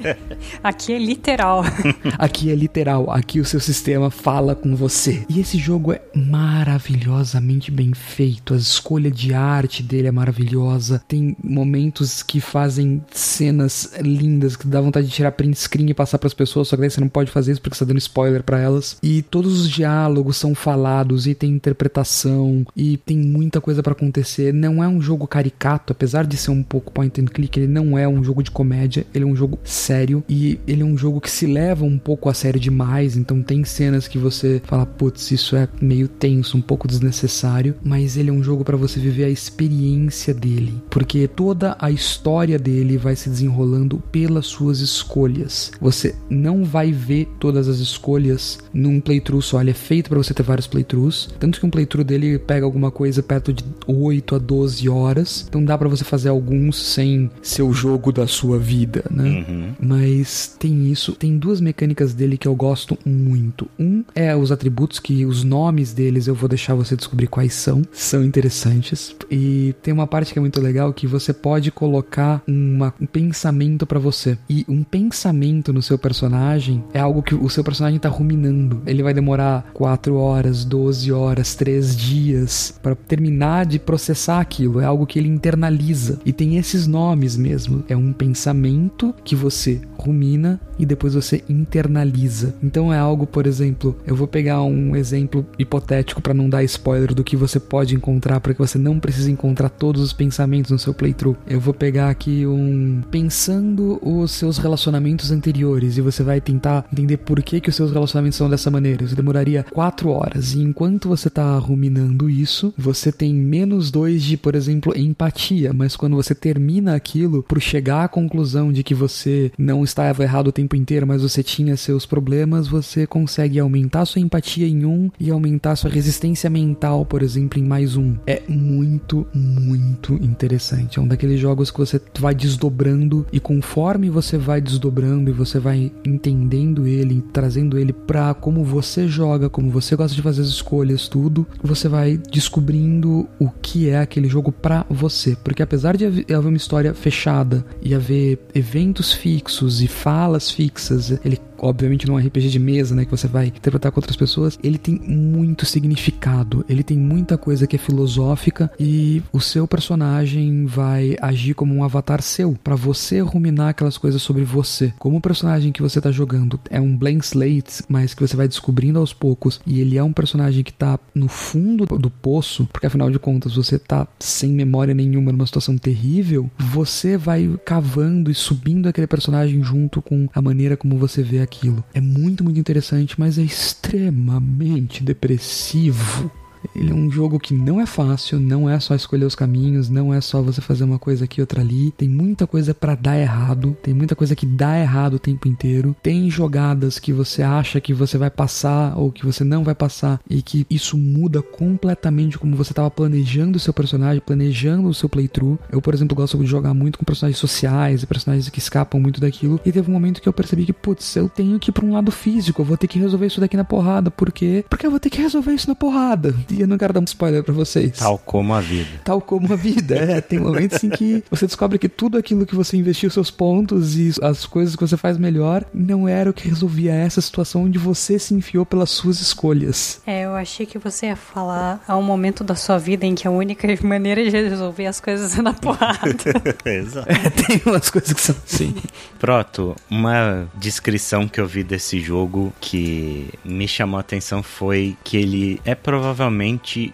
Aqui é literal. Aqui é literal. Aqui o seu sistema fala com você. E esse jogo é maravilhosamente bem feito. A escolha de arte dele é maravilhosa. Tem momentos que fazem cenas lindas que dá vontade de tirar print screen e passar para as pessoas, só que daí você não pode fazer isso porque você tá dando spoiler para elas. E todos os diálogos são falados e tem interpretação e tem muita coisa para acontecer. Não é um jogo caricato, apesar de ser um pouco point and click, ele não é um jogo de comédia, ele é um jogo sério e ele é um jogo que se leva um pouco a sério demais, então tem cenas que você fala, putz, isso é meio tenso, um pouco desnecessário, mas ele é um jogo para você viver a experiência dele, porque toda a história dele vai se desenrolando pelas suas escolhas. Você não vai ver todas as escolhas num playthrough só, ele é feito para você ter vários playthroughs, tanto que um playthrough dele pega alguma coisa perto de 8 a 12 horas, então dá para você fazer alguns sem ser o jogo da sua vida, né? Uhum. Mas tem isso, tem duas mecânicas dele que eu gosto muito. Um é os atributos que os nomes deles eu vou deixar você descobrir quais são, são interessantes. E tem uma parte que é muito legal que você pode colocar uma, um pensamento para você. E um pensamento no seu personagem é algo que o seu personagem tá ruminando. Ele vai demorar 4 horas, 12 horas, 3 dias para terminar de processar aquilo. É algo que ele internaliza. E tem esses nomes mesmo. É um pensamento que você rumina e depois você internaliza. Então é algo, por exemplo, eu vou pegar um exemplo hipotético para não dar spoiler do que você pode encontrar para que você não precise encontrar todos os pensamentos no seu playthrough. Eu vou pegar aqui um pensando os seus relacionamentos anteriores e você vai tentar entender por que que os seus relacionamentos são dessa maneira. Isso demoraria quatro horas e enquanto você tá ruminando isso, você tem menos dois de, por exemplo, empatia, mas quando você termina aquilo por chegar à conclusão de que você não estava errado o tempo inteiro, mas você tinha seus problemas, você consegue aumentar sua empatia em um e aumentar sua resistência mental, por exemplo, em mais um. É muito, muito interessante. É um daqueles jogos que você vai desdobrando e conforme você vai desdobrando e você vai entendendo ele, trazendo ele pra como você joga, como você gosta de fazer as escolhas, tudo, você vai descobrindo o que é aquele jogo pra você. Porque apesar de haver uma história fechada e haver eventos fixos e falas fixas. Ele obviamente não é um RPG de mesa, né, que você vai interpretar com outras pessoas, ele tem muito significado, ele tem muita coisa que é filosófica e o seu personagem vai agir como um avatar seu, para você ruminar aquelas coisas sobre você. Como o personagem que você tá jogando é um blank slate, mas que você vai descobrindo aos poucos, e ele é um personagem que tá no fundo do poço, porque afinal de contas você tá sem memória nenhuma numa situação terrível, você vai cavando e subindo aquele personagem junto com a maneira como você vê aquilo. É muito, muito interessante, mas é extremamente depressivo. Ele é um jogo que não é fácil, não é só escolher os caminhos, não é só você fazer uma coisa aqui outra ali. Tem muita coisa para dar errado, tem muita coisa que dá errado o tempo inteiro. Tem jogadas que você acha que você vai passar ou que você não vai passar e que isso muda completamente como você estava planejando o seu personagem, planejando o seu playthrough. Eu, por exemplo, gosto de jogar muito com personagens sociais e personagens que escapam muito daquilo. E teve um momento que eu percebi que, putz, eu tenho que ir pra um lado físico, eu vou ter que resolver isso daqui na porrada. Por quê? Porque eu vou ter que resolver isso na porrada. E eu não quero dar um spoiler pra vocês. Tal como a vida. Tal como a vida, é. Tem momentos em que você descobre que tudo aquilo que você investiu seus pontos e as coisas que você faz melhor não era o que resolvia essa situação onde você se enfiou pelas suas escolhas. É, eu achei que você ia falar a um momento da sua vida em que a única maneira de resolver as coisas é na porrada. Exato. É, tem umas coisas que são assim. Proto, uma descrição que eu vi desse jogo que me chamou a atenção foi que ele é provavelmente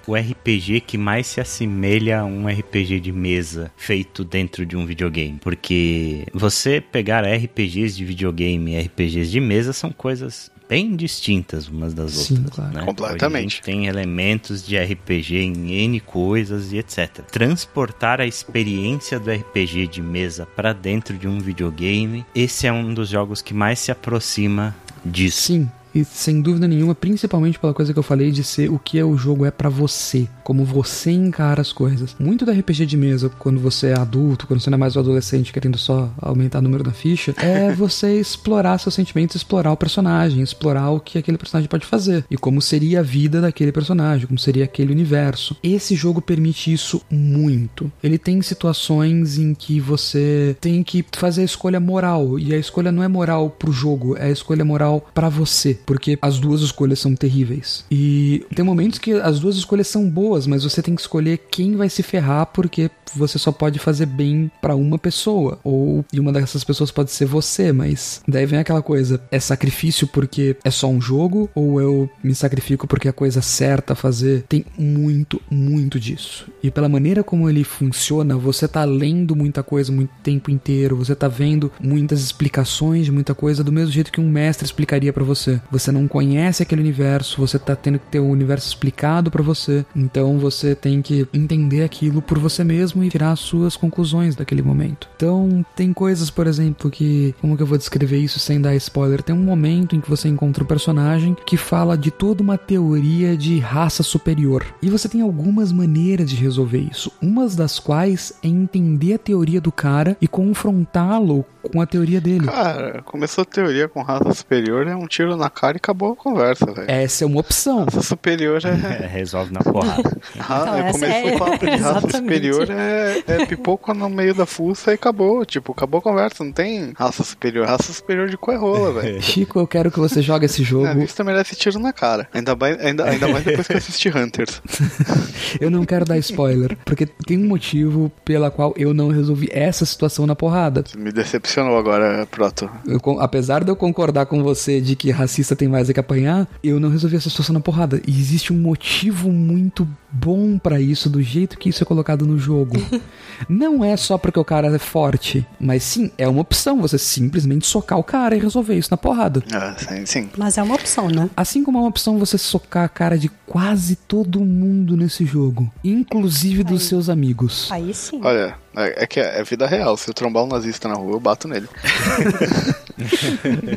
o RPG que mais se assemelha a um RPG de mesa feito dentro de um videogame. Porque você pegar RPGs de videogame e RPGs de mesa são coisas bem distintas umas das Sim, outras. claro. né? Completamente. Hoje a gente tem elementos de RPG em N coisas e etc. Transportar a experiência do RPG de mesa para dentro de um videogame, esse é um dos jogos que mais se aproxima disso. Sim. E sem dúvida nenhuma, principalmente pela coisa que eu falei de ser o que é o jogo é pra você, como você encara as coisas. Muito da RPG de mesa, quando você é adulto, quando você não é mais um adolescente querendo só aumentar o número da ficha, é você explorar seus sentimentos, explorar o personagem, explorar o que aquele personagem pode fazer e como seria a vida daquele personagem, como seria aquele universo. Esse jogo permite isso muito. Ele tem situações em que você tem que fazer a escolha moral e a escolha não é moral pro jogo, é a escolha moral pra você, porque as duas escolhas são terríveis. E tem momentos que as duas escolhas são boas, mas você tem que escolher quem vai se ferrar porque você só pode fazer bem pra uma pessoa ou e uma dessas pessoas pode ser você, mas daí vem aquela coisa, é sacrifício porque é só um jogo ou eu me sacrifico porque é a coisa certa a fazer? Tem muito, muito disso. E pela maneira como ele funciona, você tá lendo muita coisa muito tempo inteiro, você tá vendo muitas explicações de muita coisa do mesmo jeito que um mestre explicaria pra você. Você não conhece aquele universo, você tá tendo que ter o universo explicado pra você. Então você tem que entender aquilo por você mesmo e tirar as suas conclusões daquele momento. Então, tem coisas, por exemplo, que como que eu vou descrever isso sem dar spoiler? Tem um momento em que você encontra um personagem que fala de toda uma teoria de raça superior. E você tem algumas maneiras de resolver isso. Umas das quais é entender a teoria do cara e confrontá-lo com a teoria dele. Cara, começou a teoria com raça superior, é um tiro na cara e acabou a conversa, velho. Essa é uma opção. Raça superior é. É, resolve na porrada. Ra- Então, começou é- o papo de raça exatamente. superior é, é pipoca no meio da fuça e acabou. Tipo, acabou a conversa. Não tem raça superior. Raça superior de coerrola, velho. Chico, eu quero que você jogue esse A jogo. vista merece tiro na cara. Ainda mais, ainda, ainda mais depois que eu assisti Hunters. Eu não quero dar spoiler, porque tem um motivo pela qual eu não resolvi essa situação na porrada. Me decepcionou agora, Proto. Eu apesar de eu concordar com você de que racista tem mais é que apanhar, eu não resolvi essa situação na porrada. E existe um motivo muito bom pra isso, do jeito que isso é colocado no jogo. não é só porque o cara é forte, mas sim, é uma opção você simplesmente socar o cara e resolver isso na porrada. Ah, sim, sim. Mas é uma opção, né? Assim como é uma opção você socar a cara de quase todo mundo nesse jogo, inclusive dos Aí. seus amigos. Aí sim. Olha, é, é que é, vida real. Se eu trombar um nazista na rua, eu bato nele.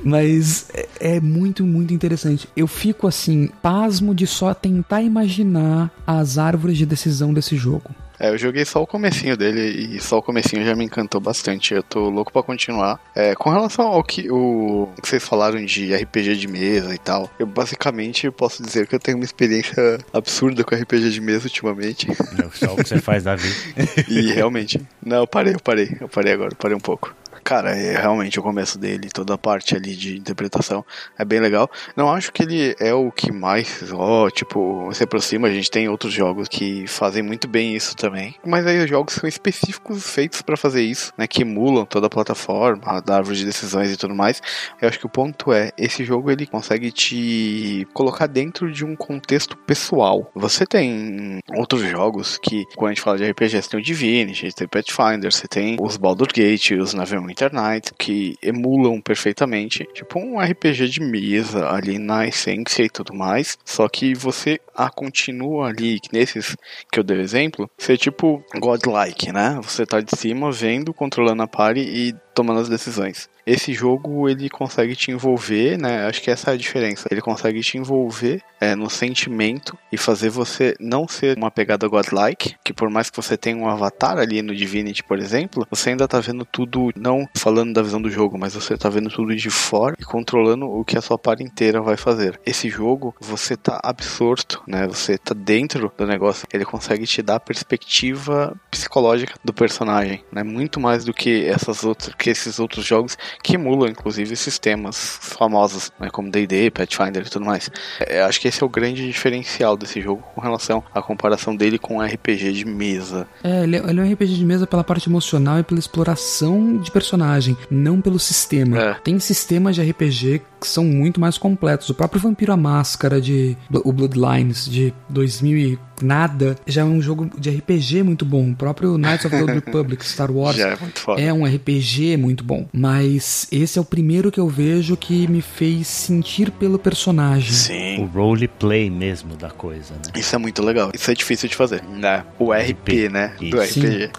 Mas é- é muito, muito interessante. Eu fico assim, pasmo de só tentar imaginar as árvores de decisão desse jogo. É, eu joguei só o comecinho dele e só o comecinho já me encantou bastante. Eu tô louco pra continuar. É, com relação ao que, o, que vocês falaram de RPG de mesa e tal, eu basicamente posso dizer que eu tenho uma experiência absurda com RPG de mesa ultimamente. É só o que você faz da vida. E realmente. Não, eu parei, eu parei. Eu parei agora, eu parei um pouco. Cara, é realmente o começo dele, toda a parte ali de interpretação é bem legal. Não acho que ele é o que mais, ó, tipo, se aproxima. A gente tem outros jogos que fazem muito bem isso também. Mas aí os jogos são específicos feitos pra fazer isso, né? Que emulam toda a plataforma, da árvore de decisões e tudo mais. Eu acho que o ponto é, esse jogo ele consegue te colocar dentro de um contexto pessoal. Você tem outros jogos que, quando a gente fala de RPG, você tem o Divinity, você tem Pathfinder, você tem os Baldur Gate, os Neverwinter, Nights, que emulam perfeitamente, tipo um RPG de mesa ali na essência e tudo mais, só que você a continua ali, nesses que eu dei exemplo, ser tipo godlike, né? Você tá de cima vendo, controlando a party e tomando as decisões. Esse jogo ele consegue te envolver, né? Acho que essa é a diferença. Ele consegue te envolver é, no sentimento e fazer você não ser uma pegada godlike, que por mais que você tenha um avatar ali no Divinity, por exemplo, você ainda tá vendo tudo, não falando da visão do jogo, mas você tá vendo tudo de fora e controlando o que a sua par inteira vai fazer. Esse jogo, você tá absorto, né? Você tá dentro do negócio. Ele consegue te dar a perspectiva psicológica do personagem, né? Muito mais do que essas outras, que esses outros jogos que emulam, inclusive, sistemas famosos, né? Como D&D, Pathfinder e tudo mais. É, acho que esse é o grande diferencial desse jogo com relação à comparação dele com um RPG de mesa. É, ele é, ele é um RPG de mesa pela parte emocional e pela exploração de personagem, não pelo sistema. É. Tem sistemas de RPG que são muito mais completos. O próprio Vampiro à Máscara de o Bloodlines de 2000 e nada já é um jogo de RPG muito bom. O próprio Knights of the Old Republic, Star Wars, Já é muito foda. é um RPG muito bom. Mas esse é o primeiro que eu vejo que me fez sentir pelo personagem. O Sim. roleplay mesmo da coisa, né? Isso é muito legal. Isso é difícil de fazer. Né? O RP, né? Do Isso. RPG.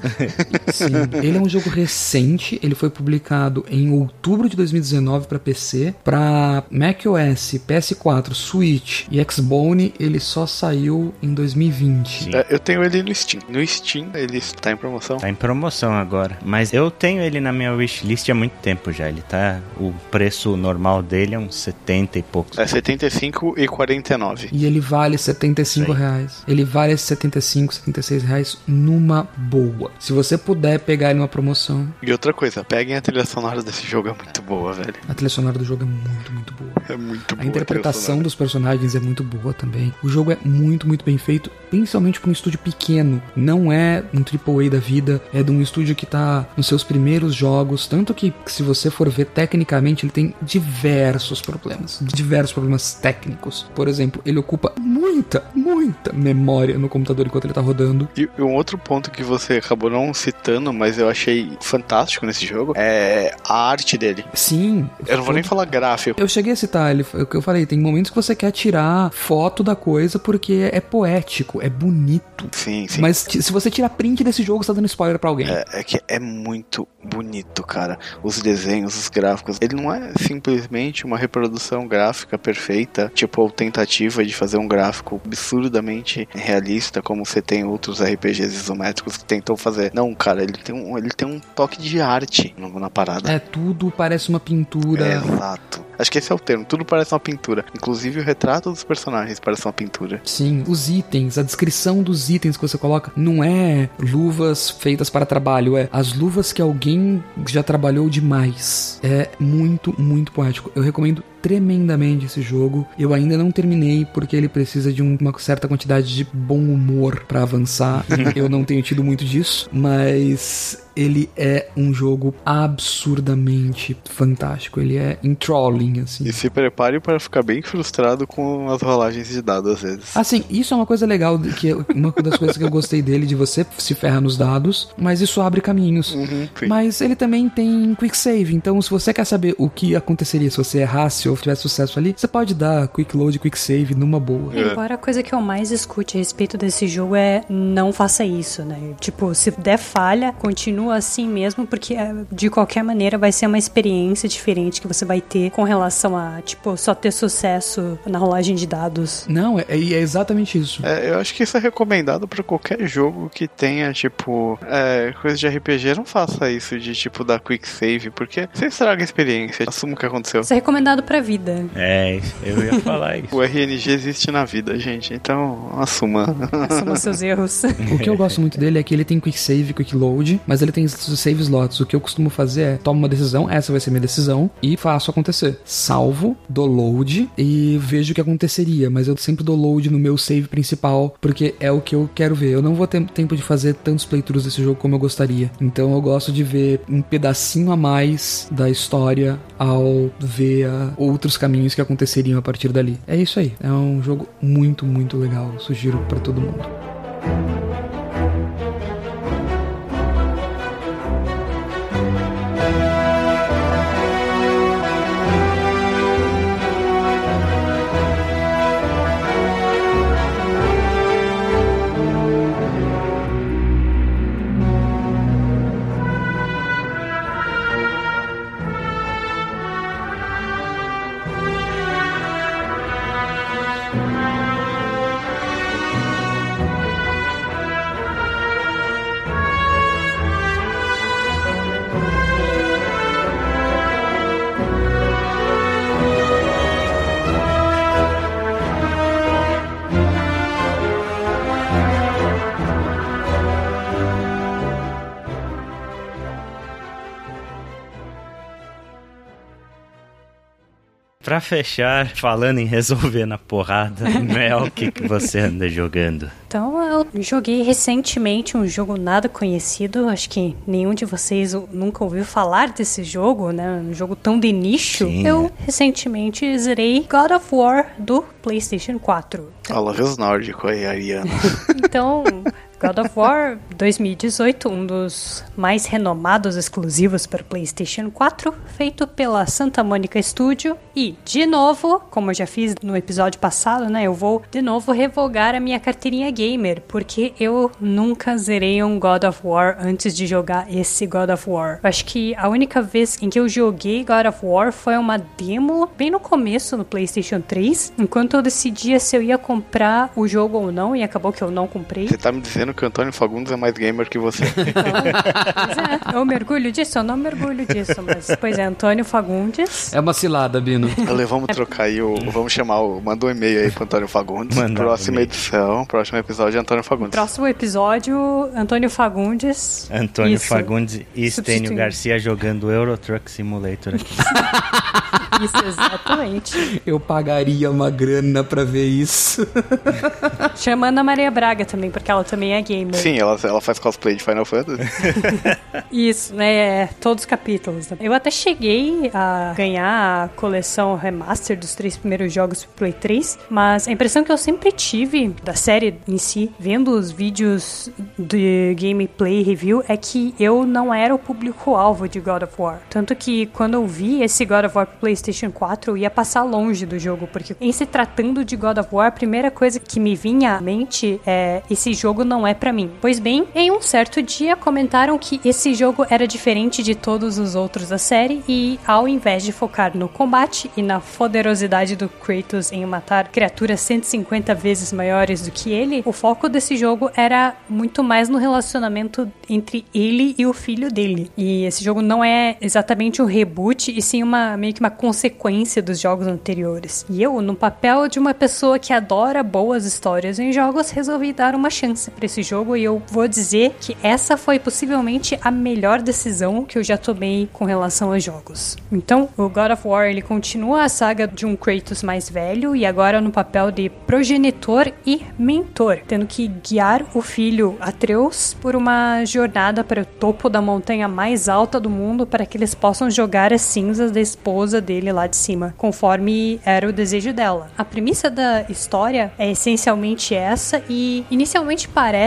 Sim, ele é um jogo recente, ele foi publicado em outubro de 2019 para PC, para macOS, PS4, Switch e Xbone, ele só saiu em 2020. Sim. É, eu tenho ele no Steam. No Steam ele está em promoção. Tá em promoção agora. Mas eu tenho ele na minha wishlist há muito tempo já. Ele tá. O preço normal dele é uns 70 e poucos. É 75 e 49. E ele vale 75 Isso aí. reais. Ele vale 75, 76 reais numa boa. Se você puder pegar ele numa promoção, E outra coisa, peguem a trilha sonora desse jogo, é muito boa, velho. a trilha sonora do jogo é muito, muito boa. É muito boa. A interpretação dos personagens é muito boa também. O jogo é muito, muito bem feito, principalmente para um estúdio pequeno. Não é um AAA da vida, é de um estúdio que tá nos seus primeiros jogos. Tanto que, se você for ver tecnicamente, ele tem diversos problemas. Diversos problemas técnicos. Por exemplo, ele ocupa muita, muita memória no computador enquanto ele tá rodando. E e um outro ponto que você acabou não citando, mas eu achei fantástico nesse jogo, é a arte dele. Sim. Eu não vou nem falar gráfico. Eu cheguei a citar, ele, o que eu falei, tem momentos que você quer tirar foto da coisa porque é poético, é bonito. Sim, sim. Mas se você tirar print desse jogo, você tá dando spoiler pra alguém. É, é que é muito bonito, cara. Os desenhos, os gráficos. Ele não é simplesmente uma reprodução gráfica perfeita, tipo, ou tentativa de fazer um gráfico absurdamente realista, como você tem outros RPGs isométricos que tentou fazer. Não, cara, ele tem um, ele tem um toque de arte na parada. É, tudo parece uma pintura. É, exato. Acho que esse é o termo. Tudo parece uma pintura. Inclusive o retrato dos personagens parece uma pintura. Sim, os itens, a descrição dos itens que você coloca não é luvas feitas para trabalho, é as luvas que alguém já trabalhou demais. É muito, muito poético. Eu recomendo tremendamente esse jogo. Eu ainda não terminei porque ele precisa de um- uma certa quantidade de bom humor para avançar. Eu não tenho tido muito disso, mas ele é um jogo absurdamente fantástico. Ele é enthralling, assim. E se prepare para ficar bem frustrado com as rolagens de dados às vezes. Assim, isso é uma coisa legal, que é uma das coisas que eu gostei dele, de você se ferrar nos dados, mas isso abre caminhos. Uhum. Mas ele também tem quick save, então se você quer saber o que aconteceria se você errasse ou tivesse sucesso ali, você pode dar quick load, quick save numa boa. É. Embora a coisa que eu mais escute a respeito desse jogo é não faça isso, né? Tipo, se der falha, continua assim mesmo, porque é, de qualquer maneira vai ser uma experiência diferente que você vai ter com relação a, tipo, só ter sucesso na rolagem de dados. Não, é, é exatamente isso. É, eu acho que isso é recomendado pra qualquer jogo que tenha, tipo, é, coisa de RPG. Não faça isso de, tipo, dar quick save, porque você estraga a experiência. Assuma o que aconteceu. Isso é recomendado pra vida. É, eu ia falar isso. O RNG existe na vida, gente. Então, assuma. Assuma seus erros. O que eu gosto muito dele é que ele tem quick save, quick load, mas ele tem os save slots. O que eu costumo fazer é tomo uma decisão, essa vai ser minha decisão, e faço acontecer. Salvo, dou load e vejo o que aconteceria, mas eu sempre dou load no meu save principal, porque é o que eu quero ver. Eu não vou ter tempo de fazer tantos playthroughs desse jogo como eu gostaria. Então eu gosto de ver um pedacinho a mais da história ao ver ah, outros caminhos que aconteceriam a partir dali. É isso aí. É um jogo muito, muito legal. Sugiro pra todo mundo. Pra fechar, falando em resolver na porrada, Mel, o que, que você anda jogando? Então, eu joguei recentemente um jogo nada conhecido. Acho que nenhum de vocês nunca ouviu falar desse jogo, né? Um jogo tão de nicho. Sim, eu é. recentemente zerei God of War do PlayStation 4. Olha os nórdicos aí, Ariana. Então, God of War 2018, um dos mais renomados exclusivos para o PlayStation 4, feito pela Santa Mônica Studio. E, de novo, como eu já fiz no episódio passado, né, eu vou de novo revogar a minha carteirinha gamer, porque eu nunca zerei um God of War antes de jogar esse God of War. Eu acho que a única vez em que eu joguei God of War foi uma demo bem no começo no PlayStation 3, enquanto eu decidia se eu ia comprar o jogo ou não, e acabou que eu não comprei. Você tá me dizendo que o Antônio Fagundes é mais gamer que você. É, eu mergulho disso? Eu não mergulho disso, mas pois é, Antônio Fagundes. É uma cilada, Bino. Ale, vamos trocar aí o. Vamos chamar o. Manda um e-mail aí pro Antônio Fagundes. Manda um Próxima e-mail. edição, próximo episódio é Antônio Fagundes. Próximo episódio, Antônio Fagundes. Antônio Isso. Fagundes e Estênio. Garcia jogando Euro Truck Simulator aqui. Isso, exatamente. Eu pagaria uma grana pra ver isso. Chamando a Maria Braga também, porque ela também é gamer. Sim, ela, ela faz cosplay de Final Fantasy. Isso, né? é, Todos os capítulos. Eu até cheguei a ganhar a coleção remaster dos três primeiros jogos pro Play 3, mas a impressão que eu sempre tive da série em si, vendo os vídeos de gameplay review, é que eu não era o público-alvo de God of War. Tanto que quando eu vi esse God of War pro PlayStation 4, eu ia passar longe do jogo, porque em se tratando de God of War, a primeira coisa que me vinha à mente é: esse jogo não é pra mim. Pois bem, em um certo dia comentaram que esse jogo era diferente de todos os outros da série e ao invés de focar no combate e na poderosidade do Kratos em matar criaturas 150 vezes maiores do que ele, o foco desse jogo era muito mais no relacionamento entre ele e o filho dele. E esse jogo não é exatamente um reboot, e sim uma meio que uma consequência dos jogos anteriores. E eu, no papel de uma pessoa que adora boas histórias em jogos, resolvi dar uma chance para esse jogo e eu vou dizer que essa foi possivelmente a melhor decisão que eu já tomei com relação aos jogos. Então, o God of War ele continua a saga de um Kratos mais velho e agora no papel de progenitor e mentor, tendo que guiar o filho Atreus por uma jornada para o topo da montanha mais alta do mundo para que eles possam jogar as cinzas da esposa dele lá de cima, conforme era o desejo dela. A premissa da história é essencialmente essa e inicialmente parece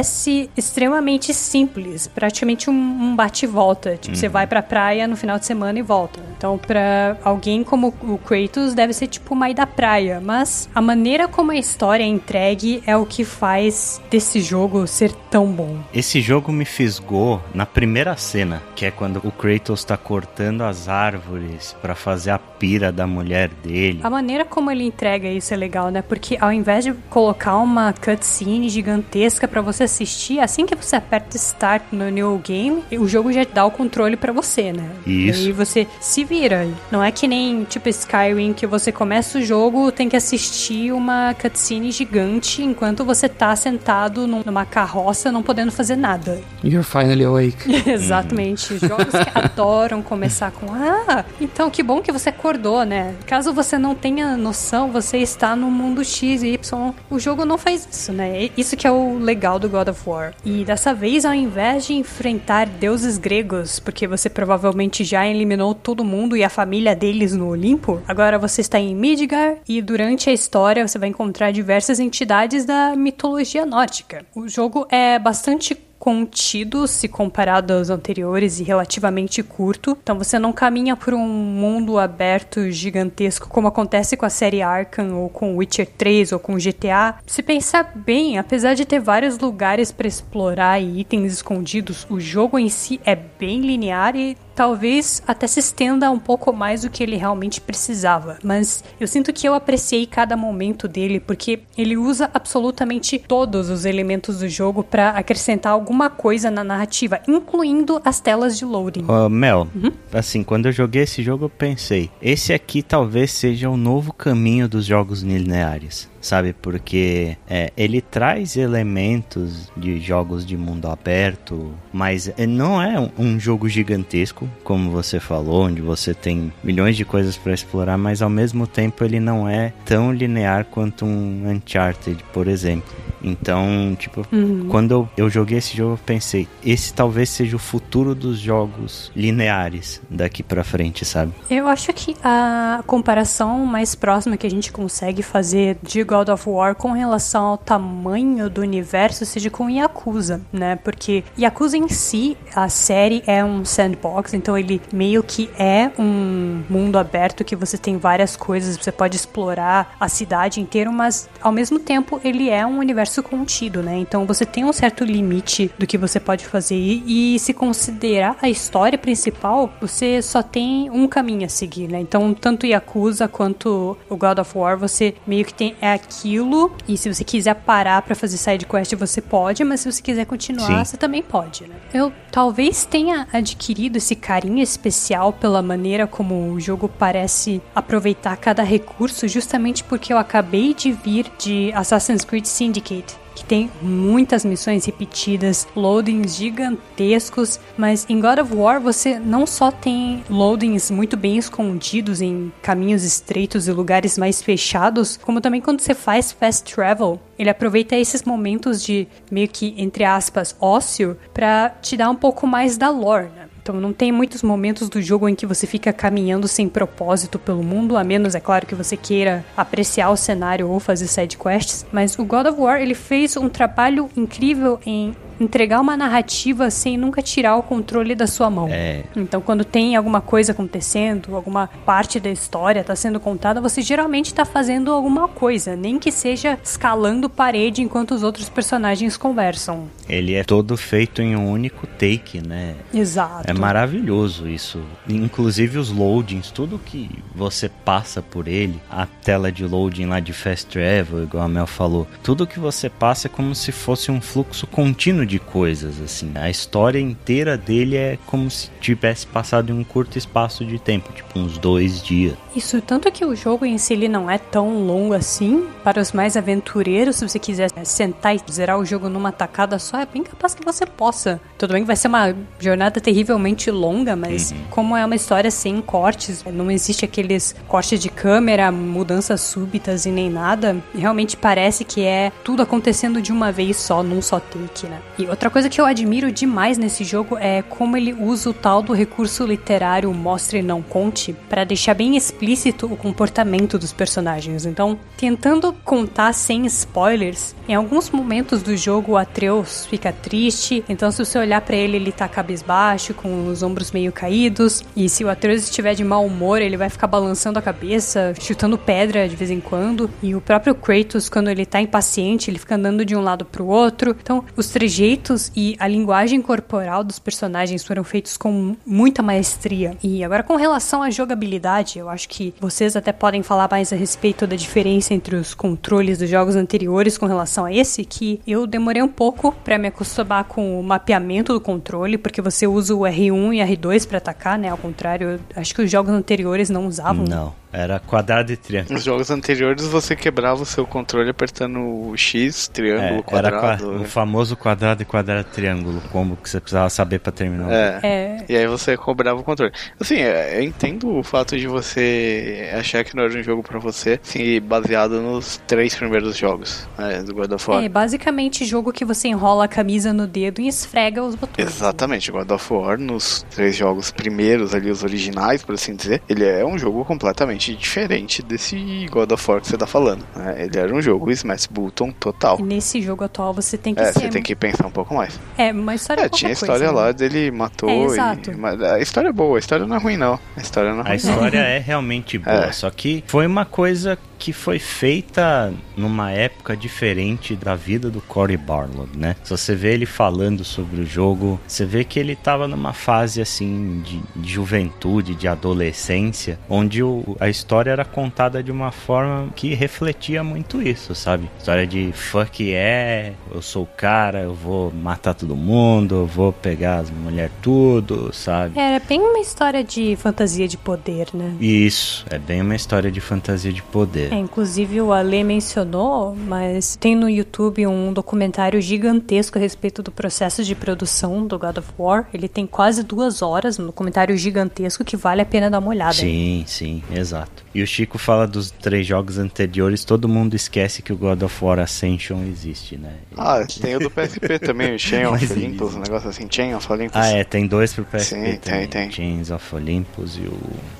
extremamente simples, praticamente um, um bate-volta. Tipo, você vai pra praia no final de semana e volta. Então, pra alguém como o Kratos, deve ser tipo uma ida praia. Mas a maneira como a história é entregue é o que faz desse jogo ser tão bom. Esse jogo me fisgou na primeira cena, que é quando o Kratos tá cortando as árvores pra fazer a pira da mulher dele. A maneira como ele entrega isso é legal, né? Porque ao invés de colocar uma cutscene gigantesca pra você assistir, assim que você aperta Start no New Game, o jogo já dá o controle pra você, né? Isso. E aí você se vira. Não é que nem tipo Skyrim que você começa o jogo, tem que assistir uma cutscene gigante enquanto você tá sentado num- numa carroça não podendo fazer nada. You're finally awake. Exatamente. Jogos que adoram começar com Ah, então que bom que você acordou, né? Caso você não tenha noção, você está no mundo X e Y. O jogo não faz isso, né? Isso que é o legal do God of War. E dessa vez, ao invés de enfrentar deuses gregos, porque você provavelmente já eliminou todo mundo e a família deles no Olimpo, agora você está em Midgar e durante a história você vai encontrar diversas entidades da mitologia nórdica. O jogo é bastante contido se comparado aos anteriores e relativamente curto. Então você não caminha por um mundo aberto gigantesco como acontece com a série Arkham ou com Witcher 3 ou com GTA. Se pensar bem, apesar de ter vários lugares para explorar e itens escondidos, o jogo em si é bem linear e talvez até se estenda um pouco mais do que ele realmente precisava. Mas eu sinto que eu apreciei cada momento dele porque ele usa absolutamente todos os elementos do jogo para acrescentar alguma coisa na narrativa, incluindo as telas de loading. Ô, Mel, assim, quando eu joguei esse jogo, eu pensei, esse aqui talvez seja o novo caminho dos jogos lineares. Sabe? Porque é, ele traz elementos de jogos de mundo aberto, mas não é um, um jogo gigantesco, como você falou, onde você tem milhões de coisas para explorar, mas ao mesmo tempo ele não é tão linear quanto um Uncharted, por exemplo. Então, tipo, uhum. quando eu, eu joguei esse jogo, eu pensei, esse talvez seja o futuro dos jogos lineares daqui para frente, sabe? Eu acho que a comparação mais próxima que a gente consegue fazer de God of War com relação ao tamanho do universo seja com Yakuza, né? Porque Yakuza em si, a série é um sandbox, então ele meio que é um mundo aberto que você tem várias coisas, você pode explorar a cidade inteira, mas ao mesmo tempo ele é um universo contido, né? Então você tem um certo limite do que você pode fazer e, e se considerar a história principal, você só tem um caminho a seguir, né? Então tanto Yakuza quanto o God of War, você meio que tem é aquilo e se você quiser parar para fazer side quest você pode, mas se você quiser continuar, Sim. você também pode, né? Eu talvez tenha adquirido esse carinho especial pela maneira como o jogo parece aproveitar cada recurso, justamente porque eu acabei de vir de Assassin's Creed Syndicate que tem muitas missões repetidas, loadings gigantescos, mas em God of War você não só tem loadings muito bem escondidos em caminhos estreitos e lugares mais fechados, como também quando você faz fast travel, ele aproveita esses momentos de meio que entre aspas ócio para te dar um pouco mais da lore, né? Então não tem muitos momentos do jogo em que você fica caminhando sem propósito pelo mundo, a menos é claro que você queira apreciar o cenário ou fazer side quests, mas o God of War ele fez um trabalho incrível em entregar uma narrativa sem nunca tirar o controle da sua mão. É. Então, quando tem alguma coisa acontecendo, alguma parte da história está sendo contada, você geralmente está fazendo alguma coisa, nem que seja escalando parede enquanto os outros personagens conversam. Ele é todo feito em um único take, né? Exato. É maravilhoso isso. Inclusive os loadings, tudo que você passa por ele, a tela de loading lá de Fast Travel, igual a Mel falou, tudo que você passa é como se fosse um fluxo contínuo de coisas, assim. A história inteira dele é como se tivesse passado em um curto espaço de tempo, tipo uns dois dias. Isso, tanto que o jogo em si ele não é tão longo assim. Para os mais aventureiros, se você quiser sentar e zerar o jogo numa tacada só, é bem capaz que você possa. Tudo bem que vai ser uma jornada terrivelmente longa, mas uhum. como é uma história sem cortes, não existe aqueles cortes de câmera, mudanças súbitas e nem nada, realmente parece que é tudo acontecendo de uma vez só, num só take, né? E outra coisa que eu admiro demais nesse jogo é como ele usa o tal do recurso literário mostre e não conte para deixar bem explícito o comportamento dos personagens. Então, tentando contar sem spoilers, em alguns momentos do jogo o Atreus fica triste, então se você olhar para ele, ele tá cabisbaixo, com os ombros meio caídos, e se o Atreus estiver de mau humor, ele vai ficar balançando a cabeça, chutando pedra de vez em quando, e o próprio Kratos, quando ele tá impaciente, ele fica andando de um lado pro outro. Então, os trejeitos jeitos e a linguagem corporal dos personagens foram feitos com muita maestria. E agora com relação à jogabilidade, eu acho que vocês até podem falar mais a respeito da diferença entre os controles dos jogos anteriores com relação a esse, que eu demorei um pouco para me acostumar com o mapeamento do controle, porque você usa o R1 e R2 para atacar, né? Ao contrário, acho que os jogos anteriores não usavam. Não. Era quadrado e triângulo. Nos jogos anteriores você quebrava o seu controle apertando o X, triângulo, é, quadrado. Era né? o famoso quadrado e quadrado triângulo, combo que você precisava saber para terminar. É. é. E aí você cobrava o controle. Assim, é, eu entendo o fato de você achar que não era um jogo para você, assim, baseado nos três primeiros jogos né, do God of War. É, basicamente jogo que você enrola a camisa no dedo e esfrega os botões. Exatamente, God of War, nos três jogos primeiros ali, os originais, por assim dizer, ele é um jogo completamente totalmente diferente desse God of War que você tá falando. Né? Ele era um jogo Smash Button total. E nesse jogo atual você tem que é, ser... você tem que pensar um pouco mais. É, uma história É, tinha a história coisa, lá né? dele matou é, exato. E... Mas a história é boa, a história não é ruim não. A história não é ruim, A história é realmente boa, é. só que foi uma coisa que foi feita numa época diferente da vida do Cory Barlog, né? Se você vê ele falando sobre o jogo, você vê que ele tava numa fase assim de, de juventude, de adolescência, onde o, a história era contada de uma forma que refletia muito isso, sabe? História de fuck é, eu sou o cara, eu vou matar todo mundo, vou pegar as mulheres tudo, sabe? É bem uma história de fantasia de poder, né? Isso, é bem uma história de fantasia de poder. É, inclusive o Ale mencionou, mas tem no YouTube um documentário gigantesco a respeito do processo de produção do God of War. Ele tem quase duas horas, um documentário gigantesco que vale a pena dar uma olhada. Sim, sim, exato. E o Chico fala dos três jogos anteriores, todo mundo esquece que o God of War Ascension existe, né? Ah, tem o do PSP também, o Chain of Olympus, um negócio assim, Chain of Olympus. Ah, é, tem dois pro PSP Sim, tem, também. tem. Chains of Olympus e o...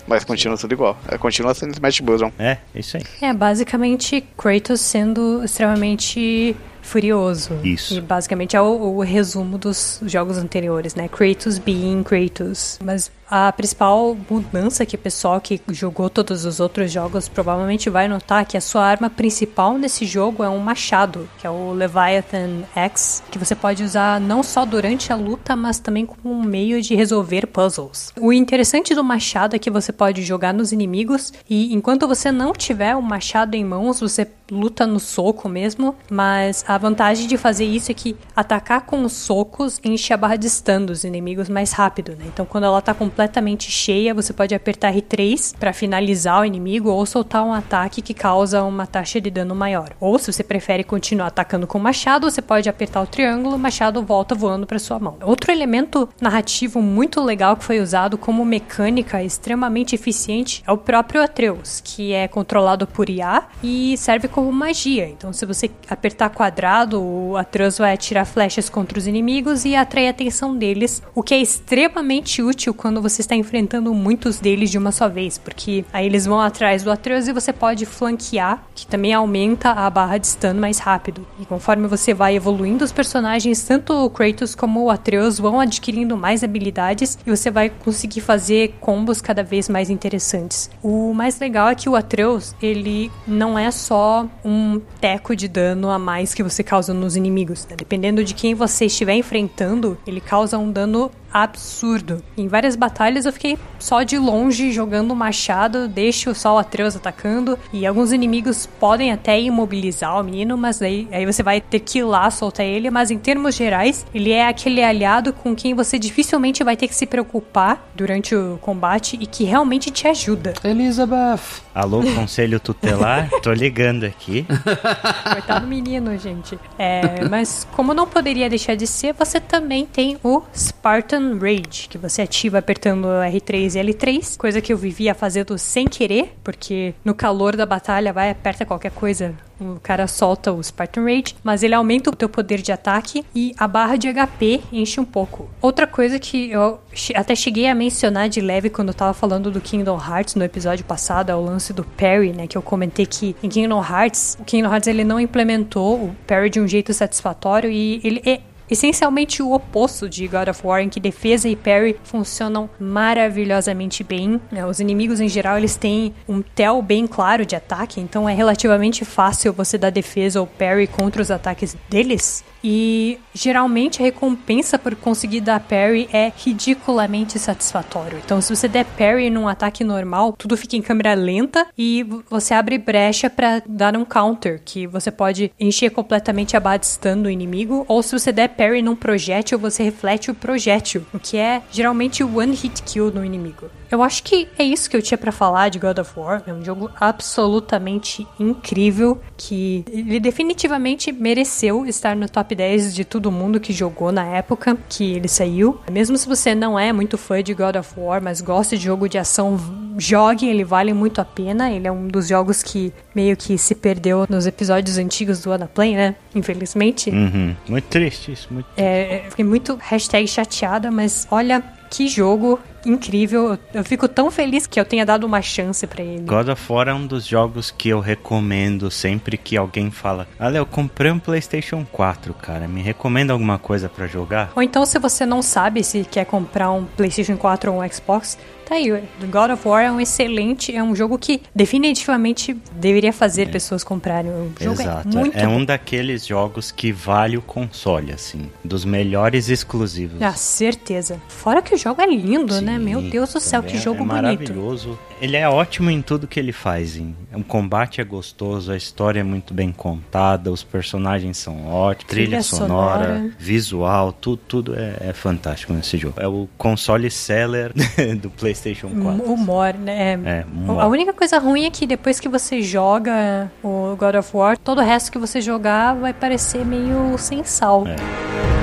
Mas continua tudo igual. É, continua sendo Smash Bros. É, é isso aí. É, basicamente Kratos sendo extremamente furioso. Isso. E basicamente é o, o resumo dos jogos anteriores, né? Kratos being Kratos. Mas a principal mudança que o pessoal que jogou todos os outros jogos provavelmente vai notar é que a sua arma principal nesse jogo é um machado, que é o Leviathan X, que você pode usar não só durante a luta, mas também como um meio de resolver puzzles. O interessante do machado é que você pode jogar nos inimigos e enquanto você não tiver o machado em mãos, você luta no soco mesmo, mas a vantagem de fazer isso é que atacar com os socos enche a barra de stun dos inimigos mais rápido, né? Então quando ela tá completamente cheia, você pode apertar R3 para finalizar o inimigo ou soltar um ataque que causa uma taxa de dano maior. Ou se você prefere continuar atacando com o machado, você pode apertar o triângulo, o machado volta voando para sua mão. Outro elemento narrativo muito legal que foi usado como mecânica extremamente eficiente é o próprio Atreus, que é controlado por IA e serve como magia. Então, se você apertar quadrado, o Atreus vai atirar flechas contra os inimigos e atrai a atenção deles, o que é extremamente útil quando você está enfrentando muitos deles de uma só vez, porque aí eles vão atrás do Atreus e você pode flanquear, que também aumenta a barra de stun mais rápido. E conforme você vai evoluindo os personagens, tanto o Kratos como o Atreus vão adquirindo mais habilidades e você vai conseguir fazer combos cada vez mais interessantes. O mais legal é que o Atreus, ele não é só um teco de dano a mais que você causa nos inimigos. né? Dependendo de quem você estiver enfrentando, ele causa um dano absurdo. Em várias batalhas eu fiquei só de longe jogando o machado, deixo só o Atreus atacando e alguns inimigos podem até imobilizar o menino, mas aí, aí você vai ter que ir lá soltar ele, mas em termos gerais, ele é aquele aliado com quem você dificilmente vai ter que se preocupar durante o combate e que realmente te ajuda. Elizabeth. Alô, conselho tutelar? Tô ligando aqui. Coitado menino, gente. É, mas como não poderia deixar de ser, você também tem o Spartan Rage, que você ativa apertando R3 e L3, coisa que eu vivia fazendo sem querer, porque no calor da batalha vai aperta qualquer coisa, o cara solta o Spartan Rage, mas ele aumenta o teu poder de ataque e a barra de HP enche um pouco. Outra coisa que eu até cheguei a mencionar de leve quando eu tava falando do Kingdom Hearts no episódio passado, é o lance do parry, né, que eu comentei que em Kingdom Hearts, o Kingdom Hearts ele não implementou o parry de um jeito satisfatório e ele é essencialmente o oposto de God of War, em que defesa e parry funcionam maravilhosamente bem. né? Os inimigos em geral eles têm um tel bem claro de ataque, então é relativamente fácil você dar defesa ou parry contra os ataques deles. E geralmente a recompensa por conseguir dar parry é ridiculamente satisfatório. Então, se você der parry num ataque normal, tudo fica em câmera lenta e você abre brecha para dar um counter, que você pode encher completamente a barra de stun do inimigo, ou se você der parry num projétil, você reflete o projétil, o que é geralmente o one hit kill no inimigo. Eu acho que é isso que eu tinha para falar de God of War. É um jogo absolutamente incrível que ele definitivamente mereceu estar no top 10 de todo mundo que jogou na época que ele saiu. Mesmo se você não é muito fã de God of War, mas gosta de jogo de ação, jogue, ele vale muito a pena. Ele é um dos jogos que meio que se perdeu nos episódios antigos do Anaplay, né? Infelizmente. Uhum. Muito triste isso, muito É, é, fiquei muito hashtag chateada, mas olha que jogo incrível. Eu fico tão feliz que eu tenha dado uma chance pra ele. God of War é um dos jogos que eu recomendo sempre que alguém fala: Olha, eu comprei um PlayStation 4, cara. Me recomenda alguma coisa pra jogar? Ou então, se você não sabe se quer comprar um PlayStation 4 ou um Xbox, tá aí. God of War é um excelente, é um jogo que definitivamente deveria fazer pessoas comprarem. O jogo Exato. é muito é um daqueles jogos que vale o console, assim. Dos melhores exclusivos. Ah, certeza. Fora que o jogo é lindo, Sim. né? né? Meu Deus do céu, que é- jogo é bonito. maravilhoso. Ele é ótimo em tudo que ele faz. Hein? O combate é gostoso, a história é muito bem contada, os personagens são ótimos, trilha, Trilha sonora, sonora. visual, tudo, tudo é, é fantástico nesse jogo. É o console seller do PlayStation 4. Humor, né? É, humor. A única coisa ruim é que depois que você joga o God of War, todo o resto que você jogar vai parecer meio sem sal. É.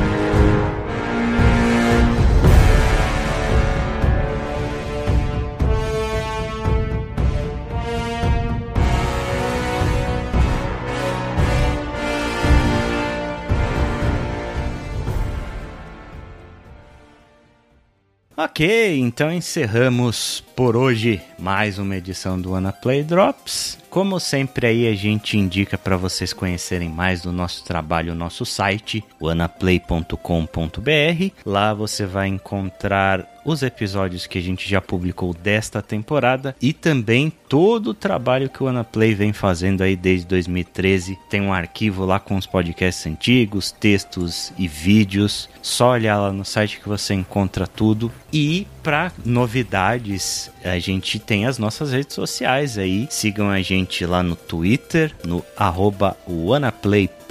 Ok, então encerramos por hoje mais uma edição do Ana Play Drops. Como sempre aí a gente indica para vocês conhecerem mais do nosso trabalho, o nosso site, anaplay.com.br. Lá você vai encontrar os episódios que a gente já publicou desta temporada e também todo o trabalho que o Anaplay vem fazendo aí desde 2013. Tem um arquivo lá com os podcasts antigos, textos e vídeos. Só olhar lá no site que você encontra tudo. E para novidades, a gente tem as nossas redes sociais aí. Sigam a gente lá no Twitter, no arroba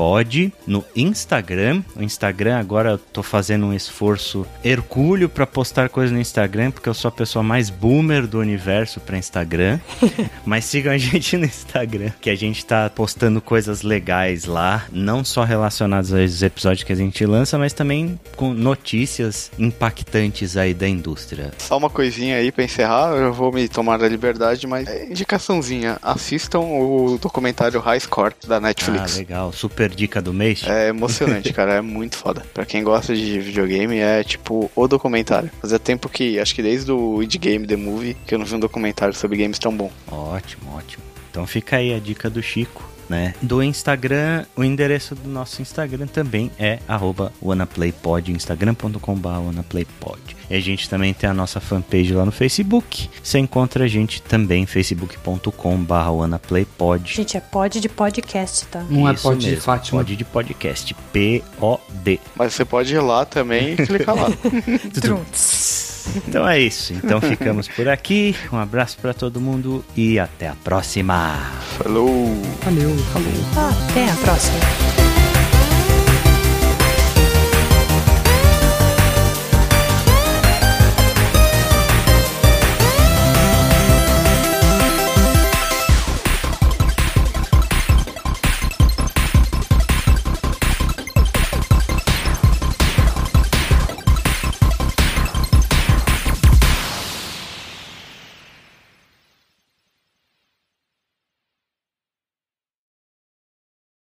WannaPlayPod, no Instagram. O Instagram agora eu tô fazendo um esforço hercúleo para postar coisas no Instagram, porque eu sou a pessoa mais boomer do universo para Instagram. Mas sigam a gente no Instagram, que a gente tá postando coisas legais lá, não só relacionadas aos episódios que a gente lança, mas também com notícias impactantes aí da indústria. Só uma coisinha aí pra encerrar, eu vou me tomar a liberdade, mas é indicaçãozinha. Assistam o documentário High Score da Ah, Netflix. legal. Super dica do mês. É emocionante, cara. É muito foda. Pra quem gosta de videogame, é tipo o documentário. Fazia tempo que, acho que desde o Indie Game The Movie, que eu não vi um documentário sobre games tão bom. Ótimo, ótimo. Então fica aí a dica do Chico, né? Do Instagram, o endereço do nosso Instagram também é arroba wannaplaypod, instagram.com.br wannaplaypod. E a gente também tem a nossa fanpage lá no Facebook. Você encontra a gente também, facebook.com.br wannaplaypod. Gente, é pod de podcast, tá? Não é Isso pod de mesmo, Fátima. Pod de podcast, P-O-D. Mas você pode ir lá também e clicar lá. Então é isso. Então ficamos por aqui. Um abraço para todo mundo e até a próxima. Falou! Valeu, falou. Até a próxima.